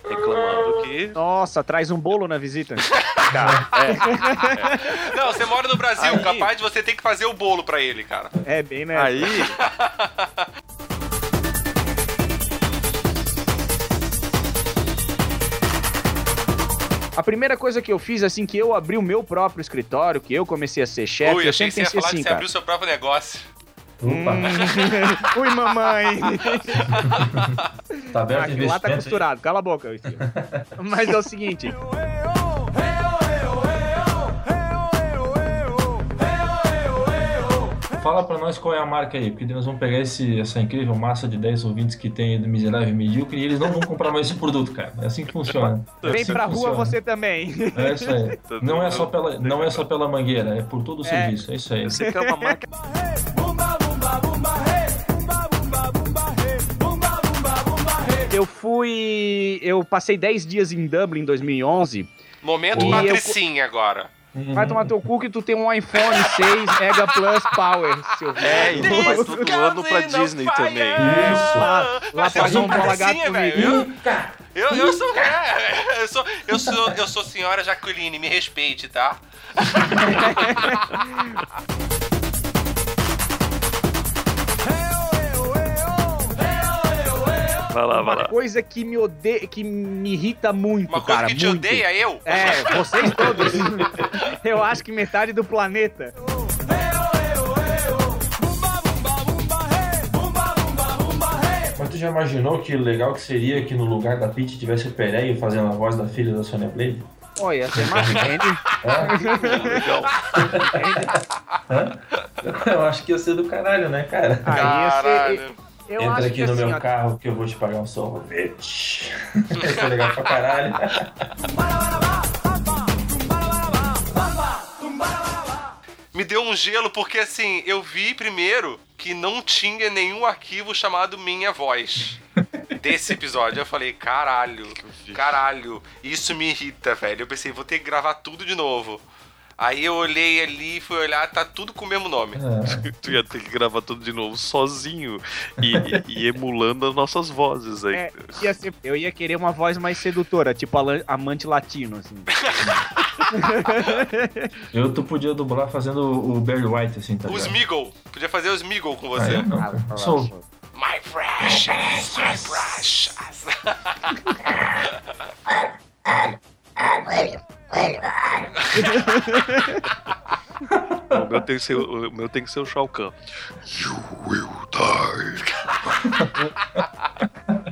Reclamando que. Nossa, traz um bolo na visita. Cara, é, Não, você mora no Brasil, Aí- capaz de você ter que fazer o bolo pra ele, cara. É bem, né? aí. A primeira coisa que eu fiz, assim, que eu abri o meu próprio escritório, que eu comecei a ser chefe, Ui, eu sempre pensei assim, de você cara. abrir o seu próprio negócio. Opa, Hum. Ui, mamãe. tá aberto Ah, lá tá costurado, cala a boca. Mas é o seguinte, Fala pra nós qual é a marca aí, porque nós vamos pegar esse, essa incrível massa de 10 ouvintes que tem aí do Miserável e Medíocre e eles não vão comprar mais esse produto, cara. É assim que funciona. É vem assim pra rua funciona. você também. É isso aí. Não é só pela, não é só pela mangueira, é por todo o É. serviço. É isso aí. Você quer uma máquina. Eu fui... Eu passei 10 dias em Dublin em 2011. Momento E eu- patricinha agora. Vai tomar teu cu que tu tem um iPhone 6 Mega Plus Power, seu É, e velho. vai todo ano pra Disney também. Isso. Lá, lá Mas pra eu sou João Bola Gato comigo. velho. Eu, eu sou. é, eu sou. Eu sou. Eu sou senhora Jaqueline, me respeite, tá? Vai lá, vai Uma lá. coisa que me odeia, que me irrita muito, Uma coisa cara. que te muito. odeia, eu? É, vocês todos. Eu acho que metade do planeta. Mas tu já imaginou que legal que seria que no lugar da Peach tivesse o Pereio fazendo a voz da filha da Sonya Blade? Olha, você mais entende? Legal. Eu acho que ia ser do caralho, né, cara? Aí ia ser-. Eu Entra acho aqui que no assim, meu ó, carro que eu vou te pagar um sorvete. Ia ser legal pra caralho. Me deu um gelo porque assim, eu vi primeiro que não tinha nenhum arquivo chamado Minha Voz. Desse episódio. Eu falei, caralho, caralho, isso me irrita, velho. Eu pensei, vou ter que gravar tudo de novo. Aí eu olhei ali, fui olhar, tá tudo com o mesmo nome. É. Tu ia ter que gravar tudo de novo sozinho e, e- e emulando as nossas vozes aí. É, ia ser- eu ia querer uma voz mais sedutora, tipo amante latino, assim. Eu tu podia dublar fazendo o Barry White, assim, tá O? Smeagol. Podia fazer o Smeagol com Ah, você. não, cara. Sou. My precious, my precious. O meu tem que ser o meu tem que ser o Shao Kahn.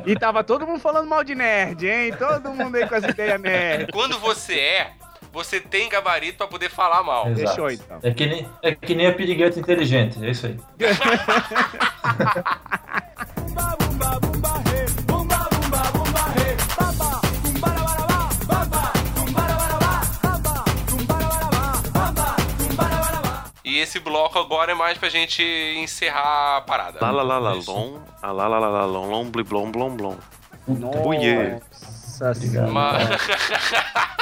E tava todo mundo falando mal de nerd, hein? Todo mundo aí com as ideias nerd. Quando você é, você tem gabarito pra poder falar mal. Exato. Fechou, então. É que, nem, é que nem a pirigueta inteligente, é isso aí. E esse bloco agora é mais pra gente encerrar a parada. Lá lá lá lá lom, a lá lá lá lá lom, lom bli blom blom blom. Oh. Nossa senhora. Mas...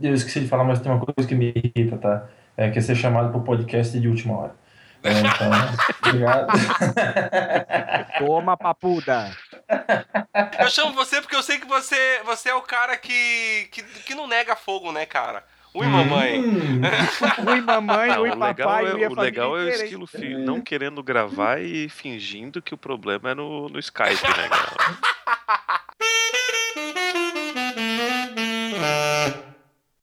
Eu esqueci de falar, mas tem uma coisa que me irrita, tá? É que é ser chamado pro podcast de última hora. É, então, obrigado. Toma, papuda. Eu chamo você porque eu sei que você, você é o cara que, que, que não nega fogo, né, cara? Ui, mamãe. Hum, Ui, mamãe, Não, ui, o legal é, o, legal é o esquilo fi- não querendo gravar e fingindo que o problema é no, no Skype, né, cara?